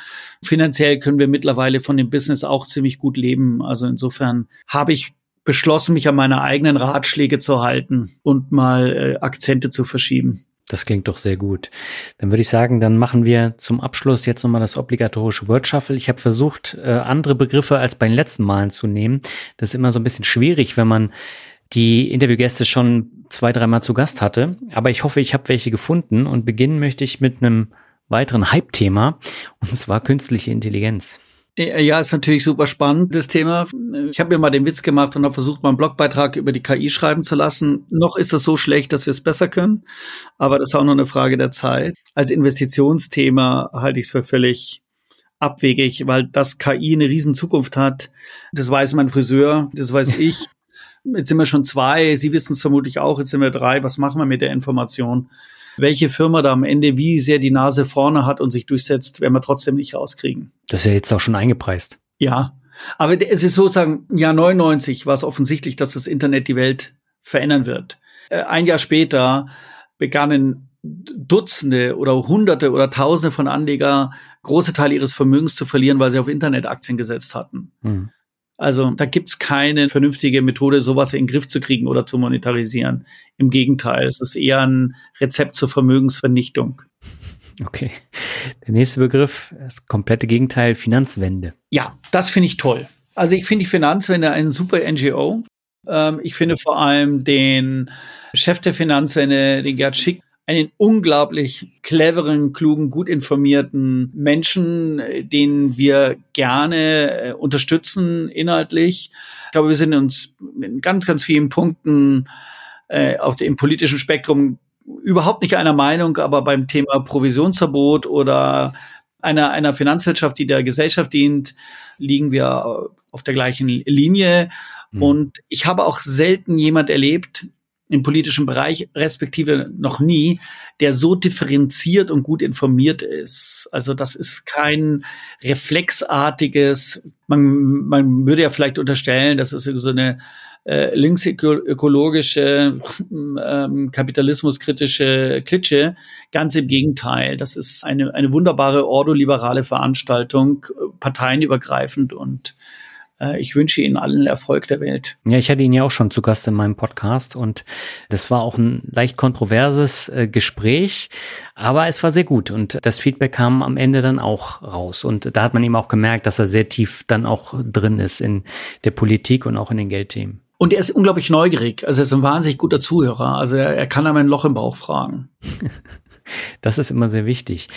Finanziell können wir mittlerweile von dem Business auch ziemlich gut leben. Also insofern habe ich beschlossen, mich an meine eigenen Ratschläge zu halten und mal äh, Akzente zu verschieben. Das klingt doch sehr gut. Dann würde ich sagen, dann machen wir zum Abschluss jetzt nochmal das obligatorische Word Shuffle. Ich habe versucht, äh, andere Begriffe als bei den letzten Malen zu nehmen. Das ist immer so ein bisschen schwierig, wenn man die Interviewgäste schon zwei, dreimal zu Gast hatte. Aber ich hoffe, ich habe welche gefunden und beginnen möchte ich mit einem weiteren Hype-Thema und zwar künstliche Intelligenz. Ja, ist natürlich super spannend, das Thema. Ich habe mir mal den Witz gemacht und habe versucht, mal einen Blogbeitrag über die KI schreiben zu lassen. Noch ist es so schlecht, dass wir es besser können, aber das ist auch nur eine Frage der Zeit. Als Investitionsthema halte ich es für völlig abwegig, weil das KI eine riesen Zukunft hat. Das weiß mein Friseur, das weiß ich. Jetzt sind wir schon zwei, Sie wissen es vermutlich auch, jetzt sind wir drei. Was machen wir mit der Information? Welche Firma da am Ende wie sehr die Nase vorne hat und sich durchsetzt, werden wir trotzdem nicht rauskriegen. Das ist ja jetzt auch schon eingepreist. Ja, aber es ist sozusagen, im Jahr 99 war es offensichtlich, dass das Internet die Welt verändern wird. Äh, ein Jahr später begannen Dutzende oder Hunderte oder Tausende von Anleger große Teile ihres Vermögens zu verlieren, weil sie auf Internetaktien gesetzt hatten. Mhm. Also da gibt's keine vernünftige Methode, sowas in den Griff zu kriegen oder zu monetarisieren. Im Gegenteil, es ist eher ein Rezept zur Vermögensvernichtung. Okay. Der nächste Begriff, das komplette Gegenteil, Finanzwende. Ja, das finde ich toll. Also ich finde die Finanzwende einen super NGO. Ähm, ich finde vor allem den Chef der Finanzwende, den Gerd Schick, einen unglaublich cleveren, klugen, gut informierten Menschen, den wir gerne äh, unterstützen inhaltlich. Ich glaube, wir sind uns in ganz, ganz vielen Punkten äh, auf dem politischen Spektrum überhaupt nicht einer Meinung, aber beim Thema Provisionsverbot oder einer, einer Finanzwirtschaft, die der Gesellschaft dient, liegen wir auf der gleichen Linie. Mhm. Und ich habe auch selten jemand erlebt, im politischen Bereich, respektive noch nie, der so differenziert und gut informiert ist. Also das ist kein reflexartiges, man, man würde ja vielleicht unterstellen, das ist so eine äh, linksökologische, ähm, kapitalismuskritische Klitsche. Ganz im Gegenteil. Das ist eine, eine wunderbare ordoliberale Veranstaltung, parteienübergreifend und äh, ich wünsche Ihnen allen Erfolg der Welt. Ja, ich hatte ihn ja auch schon zu Gast in meinem Podcast und das war auch ein leicht kontroverses äh, Gespräch, aber es war sehr gut und das Feedback kam am Ende dann auch raus und da hat man ihm auch gemerkt, dass er sehr tief dann auch drin ist in der Politik und auch in den Geldthemen. Und er ist unglaublich neugierig. Also er ist ein wahnsinnig guter Zuhörer. Also er, er kann einem ein Loch im Bauch fragen. das ist immer sehr wichtig.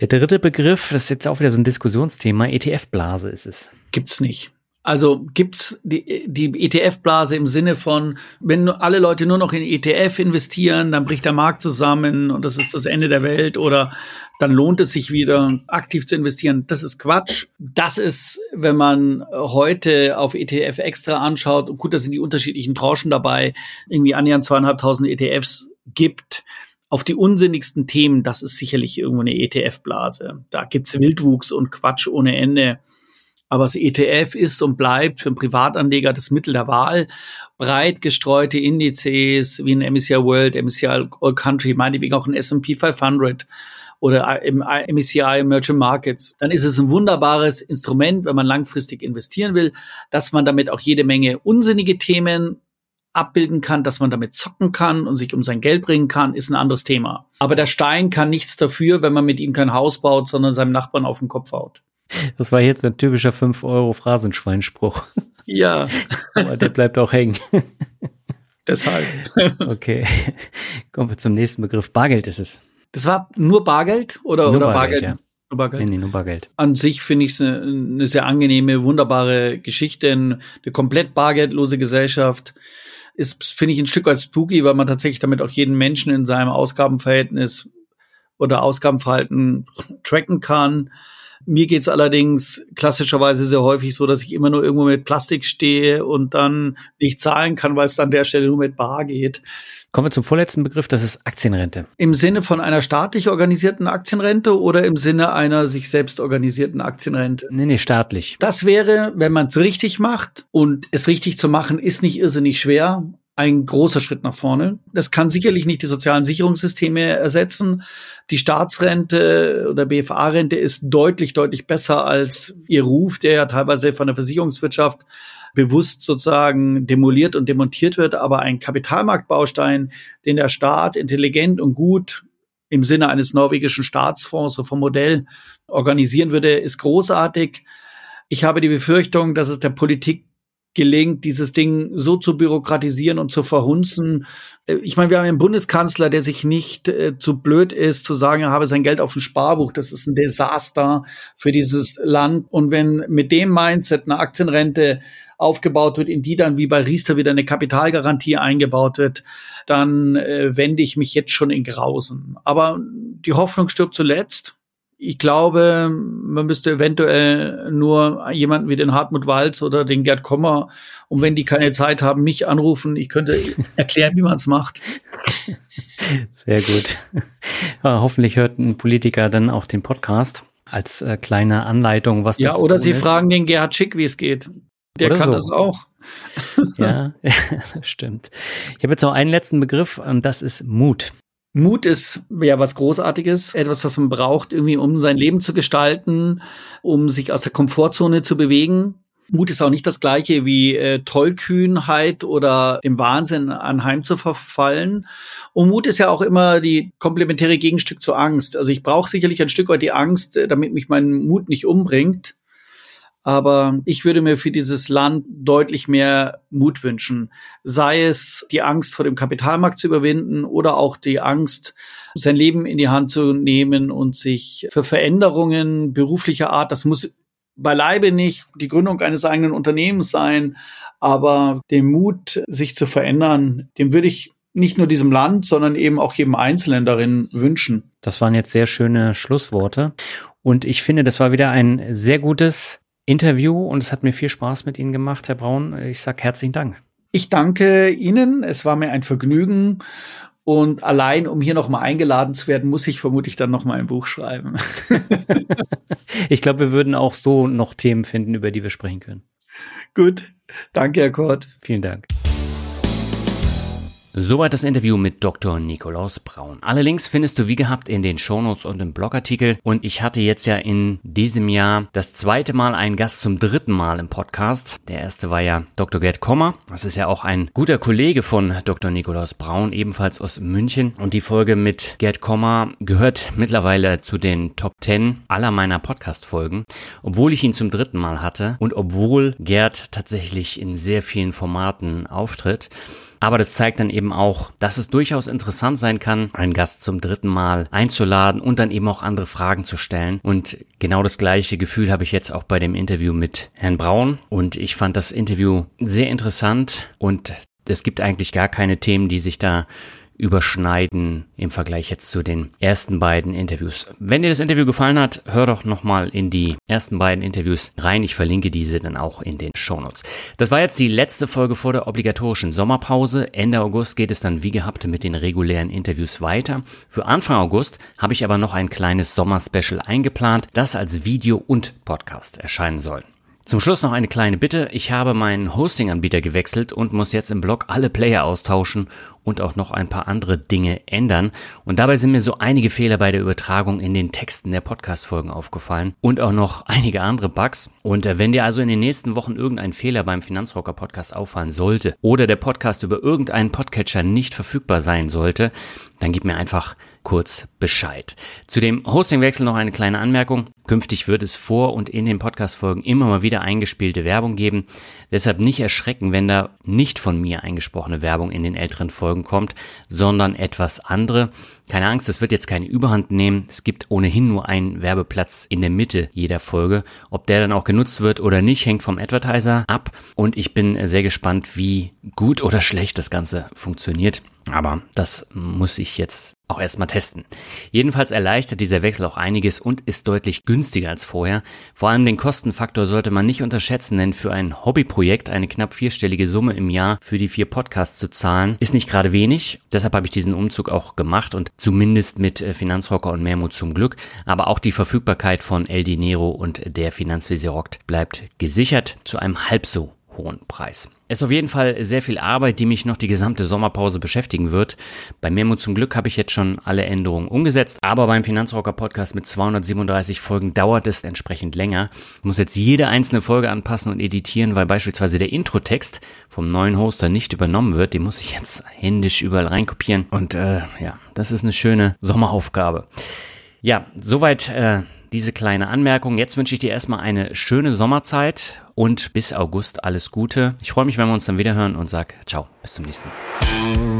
Der dritte Begriff, das ist jetzt auch wieder so ein Diskussionsthema, ETF-Blase ist es. Gibt's nicht. Also gibt's die, die ETF-Blase im Sinne von, wenn alle Leute nur noch in ETF investieren, dann bricht der Markt zusammen und das ist das Ende der Welt oder dann lohnt es sich wieder aktiv zu investieren. Das ist Quatsch. Das ist, wenn man heute auf ETF extra anschaut, gut, da sind die unterschiedlichen Tranchen dabei, irgendwie annähernd zweieinhalbtausend ETFs gibt, auf die unsinnigsten Themen, das ist sicherlich irgendwo eine ETF-Blase. Da gibt's Wildwuchs und Quatsch ohne Ende. Aber das ETF ist und bleibt für einen Privatanleger das Mittel der Wahl. Breit gestreute Indizes wie ein MSCI World, MSCI All Country, meinetwegen auch ein S&P 500 oder im MSCI Emerging Markets, dann ist es ein wunderbares Instrument, wenn man langfristig investieren will, dass man damit auch jede Menge unsinnige Themen abbilden kann, dass man damit zocken kann und sich um sein Geld bringen kann, ist ein anderes Thema. Aber der Stein kann nichts dafür, wenn man mit ihm kein Haus baut, sondern seinem Nachbarn auf den Kopf haut. Das war jetzt ein typischer 5 Euro Phrasenschweinspruch. Ja. Aber der bleibt auch hängen. Deshalb. Okay. Kommen wir zum nächsten Begriff. Bargeld ist es. Das war nur Bargeld oder, nur oder Bargeld? Bargeld? Ja. Nur Bargeld? Nee, nee, nur Bargeld. An sich finde ich es eine, eine sehr angenehme, wunderbare Geschichte. Eine komplett bargeldlose Gesellschaft ist, finde ich, ein Stück weit spooky, weil man tatsächlich damit auch jeden Menschen in seinem Ausgabenverhältnis oder Ausgabenverhalten tracken kann. Mir geht's allerdings klassischerweise sehr häufig so, dass ich immer nur irgendwo mit Plastik stehe und dann nicht zahlen kann, weil es an der Stelle nur mit Bar geht. Kommen wir zum vorletzten Begriff, das ist Aktienrente. Im Sinne von einer staatlich organisierten Aktienrente oder im Sinne einer sich selbst organisierten Aktienrente? Nee, nee, staatlich. Das wäre, wenn man es richtig macht und es richtig zu machen, ist nicht irrsinnig schwer ein großer Schritt nach vorne. Das kann sicherlich nicht die sozialen Sicherungssysteme ersetzen. Die Staatsrente oder BFA-Rente ist deutlich, deutlich besser als ihr Ruf, der ja teilweise von der Versicherungswirtschaft bewusst sozusagen demoliert und demontiert wird. Aber ein Kapitalmarktbaustein, den der Staat intelligent und gut im Sinne eines norwegischen Staatsfonds, so vom Modell organisieren würde, ist großartig. Ich habe die Befürchtung, dass es der Politik gelingt, dieses Ding so zu bürokratisieren und zu verhunzen. Äh, ich meine, wir haben einen Bundeskanzler, der sich nicht äh, zu blöd ist, zu sagen, er habe sein Geld auf dem Sparbuch. Das ist ein Desaster für dieses Land. Und wenn mit dem Mindset eine Aktienrente aufgebaut wird, in die dann wie bei Riester wieder eine Kapitalgarantie eingebaut wird, dann äh, wende ich mich jetzt schon in Grausen. Aber die Hoffnung stirbt zuletzt. Ich glaube, man müsste eventuell nur jemanden wie den Hartmut Walz oder den Gerd Kommer, und wenn die keine Zeit haben, mich anrufen. Ich könnte erklären, wie man es macht. Sehr gut. Ja, hoffentlich hört ein Politiker dann auch den Podcast als äh, kleine Anleitung, was Ja, oder Sie ist. fragen den Gerhard Schick, wie es geht. Der oder kann so. das auch. ja, stimmt. Ich habe jetzt noch einen letzten Begriff und das ist Mut. Mut ist ja was Großartiges, etwas, was man braucht, irgendwie, um sein Leben zu gestalten, um sich aus der Komfortzone zu bewegen. Mut ist auch nicht das gleiche wie äh, Tollkühnheit oder dem Wahnsinn anheim zu verfallen. Und Mut ist ja auch immer die komplementäre Gegenstück zur Angst. Also ich brauche sicherlich ein Stück weit die Angst, äh, damit mich mein Mut nicht umbringt. Aber ich würde mir für dieses Land deutlich mehr Mut wünschen. Sei es die Angst vor dem Kapitalmarkt zu überwinden oder auch die Angst, sein Leben in die Hand zu nehmen und sich für Veränderungen beruflicher Art, das muss beileibe nicht die Gründung eines eigenen Unternehmens sein, aber den Mut, sich zu verändern, dem würde ich nicht nur diesem Land, sondern eben auch jedem Einzelnen darin wünschen. Das waren jetzt sehr schöne Schlussworte. Und ich finde, das war wieder ein sehr gutes Interview und es hat mir viel Spaß mit Ihnen gemacht, Herr Braun. Ich sage herzlichen Dank. Ich danke Ihnen. Es war mir ein Vergnügen. Und allein, um hier nochmal eingeladen zu werden, muss ich vermutlich dann nochmal ein Buch schreiben. ich glaube, wir würden auch so noch Themen finden, über die wir sprechen können. Gut. Danke, Herr Kurt. Vielen Dank. Soweit das Interview mit Dr. Nikolaus Braun. Alle Links findest du wie gehabt in den Shownotes und im Blogartikel. Und ich hatte jetzt ja in diesem Jahr das zweite Mal einen Gast zum dritten Mal im Podcast. Der erste war ja Dr. Gerd Kommer. Das ist ja auch ein guter Kollege von Dr. Nikolaus Braun, ebenfalls aus München. Und die Folge mit Gerd Kommer gehört mittlerweile zu den Top 10 aller meiner Podcast-Folgen. Obwohl ich ihn zum dritten Mal hatte und obwohl Gerd tatsächlich in sehr vielen Formaten auftritt. Aber das zeigt dann eben auch, dass es durchaus interessant sein kann, einen Gast zum dritten Mal einzuladen und dann eben auch andere Fragen zu stellen. Und genau das gleiche Gefühl habe ich jetzt auch bei dem Interview mit Herrn Braun. Und ich fand das Interview sehr interessant und es gibt eigentlich gar keine Themen, die sich da überschneiden im Vergleich jetzt zu den ersten beiden Interviews. Wenn dir das Interview gefallen hat, hör doch nochmal in die ersten beiden Interviews rein. Ich verlinke diese dann auch in den Shownotes. Das war jetzt die letzte Folge vor der obligatorischen Sommerpause. Ende August geht es dann wie gehabt mit den regulären Interviews weiter. Für Anfang August habe ich aber noch ein kleines Sommerspecial eingeplant, das als Video und Podcast erscheinen soll. Zum Schluss noch eine kleine Bitte. Ich habe meinen Hosting-Anbieter gewechselt und muss jetzt im Blog alle Player austauschen und auch noch ein paar andere Dinge ändern. Und dabei sind mir so einige Fehler bei der Übertragung in den Texten der Podcast-Folgen aufgefallen und auch noch einige andere Bugs. Und äh, wenn dir also in den nächsten Wochen irgendein Fehler beim Finanzrocker Podcast auffallen sollte oder der Podcast über irgendeinen Podcatcher nicht verfügbar sein sollte, dann gib mir einfach kurz Bescheid. Zu dem Hostingwechsel noch eine kleine Anmerkung. Künftig wird es vor und in den Podcast-Folgen immer mal wieder eingespielte Werbung geben. Deshalb nicht erschrecken, wenn da nicht von mir eingesprochene Werbung in den älteren Folgen kommt, sondern etwas andere. Keine Angst, das wird jetzt keine Überhand nehmen. Es gibt ohnehin nur einen Werbeplatz in der Mitte jeder Folge. Ob der dann auch genutzt wird oder nicht, hängt vom Advertiser ab. Und ich bin sehr gespannt, wie gut oder schlecht das Ganze funktioniert. Aber das muss ich jetzt auch erstmal testen. Jedenfalls erleichtert dieser Wechsel auch einiges und ist deutlich günstiger als vorher. Vor allem den Kostenfaktor sollte man nicht unterschätzen, denn für ein Hobbyprojekt eine knapp vierstellige Summe im Jahr für die vier Podcasts zu zahlen, ist nicht gerade wenig. Deshalb habe ich diesen Umzug auch gemacht und zumindest mit äh, Finanzrocker und Mehrmut zum Glück. Aber auch die Verfügbarkeit von El Dinero und der Finanzvisier bleibt gesichert zu einem halb so hohen Preis. Es ist auf jeden Fall sehr viel Arbeit, die mich noch die gesamte Sommerpause beschäftigen wird. Bei Memo zum Glück habe ich jetzt schon alle Änderungen umgesetzt, aber beim Finanzrocker Podcast mit 237 Folgen dauert es entsprechend länger. Ich muss jetzt jede einzelne Folge anpassen und editieren, weil beispielsweise der Introtext vom neuen Hoster nicht übernommen wird. Den muss ich jetzt händisch überall reinkopieren und äh, ja, das ist eine schöne Sommeraufgabe. Ja, soweit äh, diese kleine Anmerkung. Jetzt wünsche ich dir erstmal eine schöne Sommerzeit und bis August alles Gute. Ich freue mich, wenn wir uns dann wieder hören und sag ciao, bis zum nächsten Mal.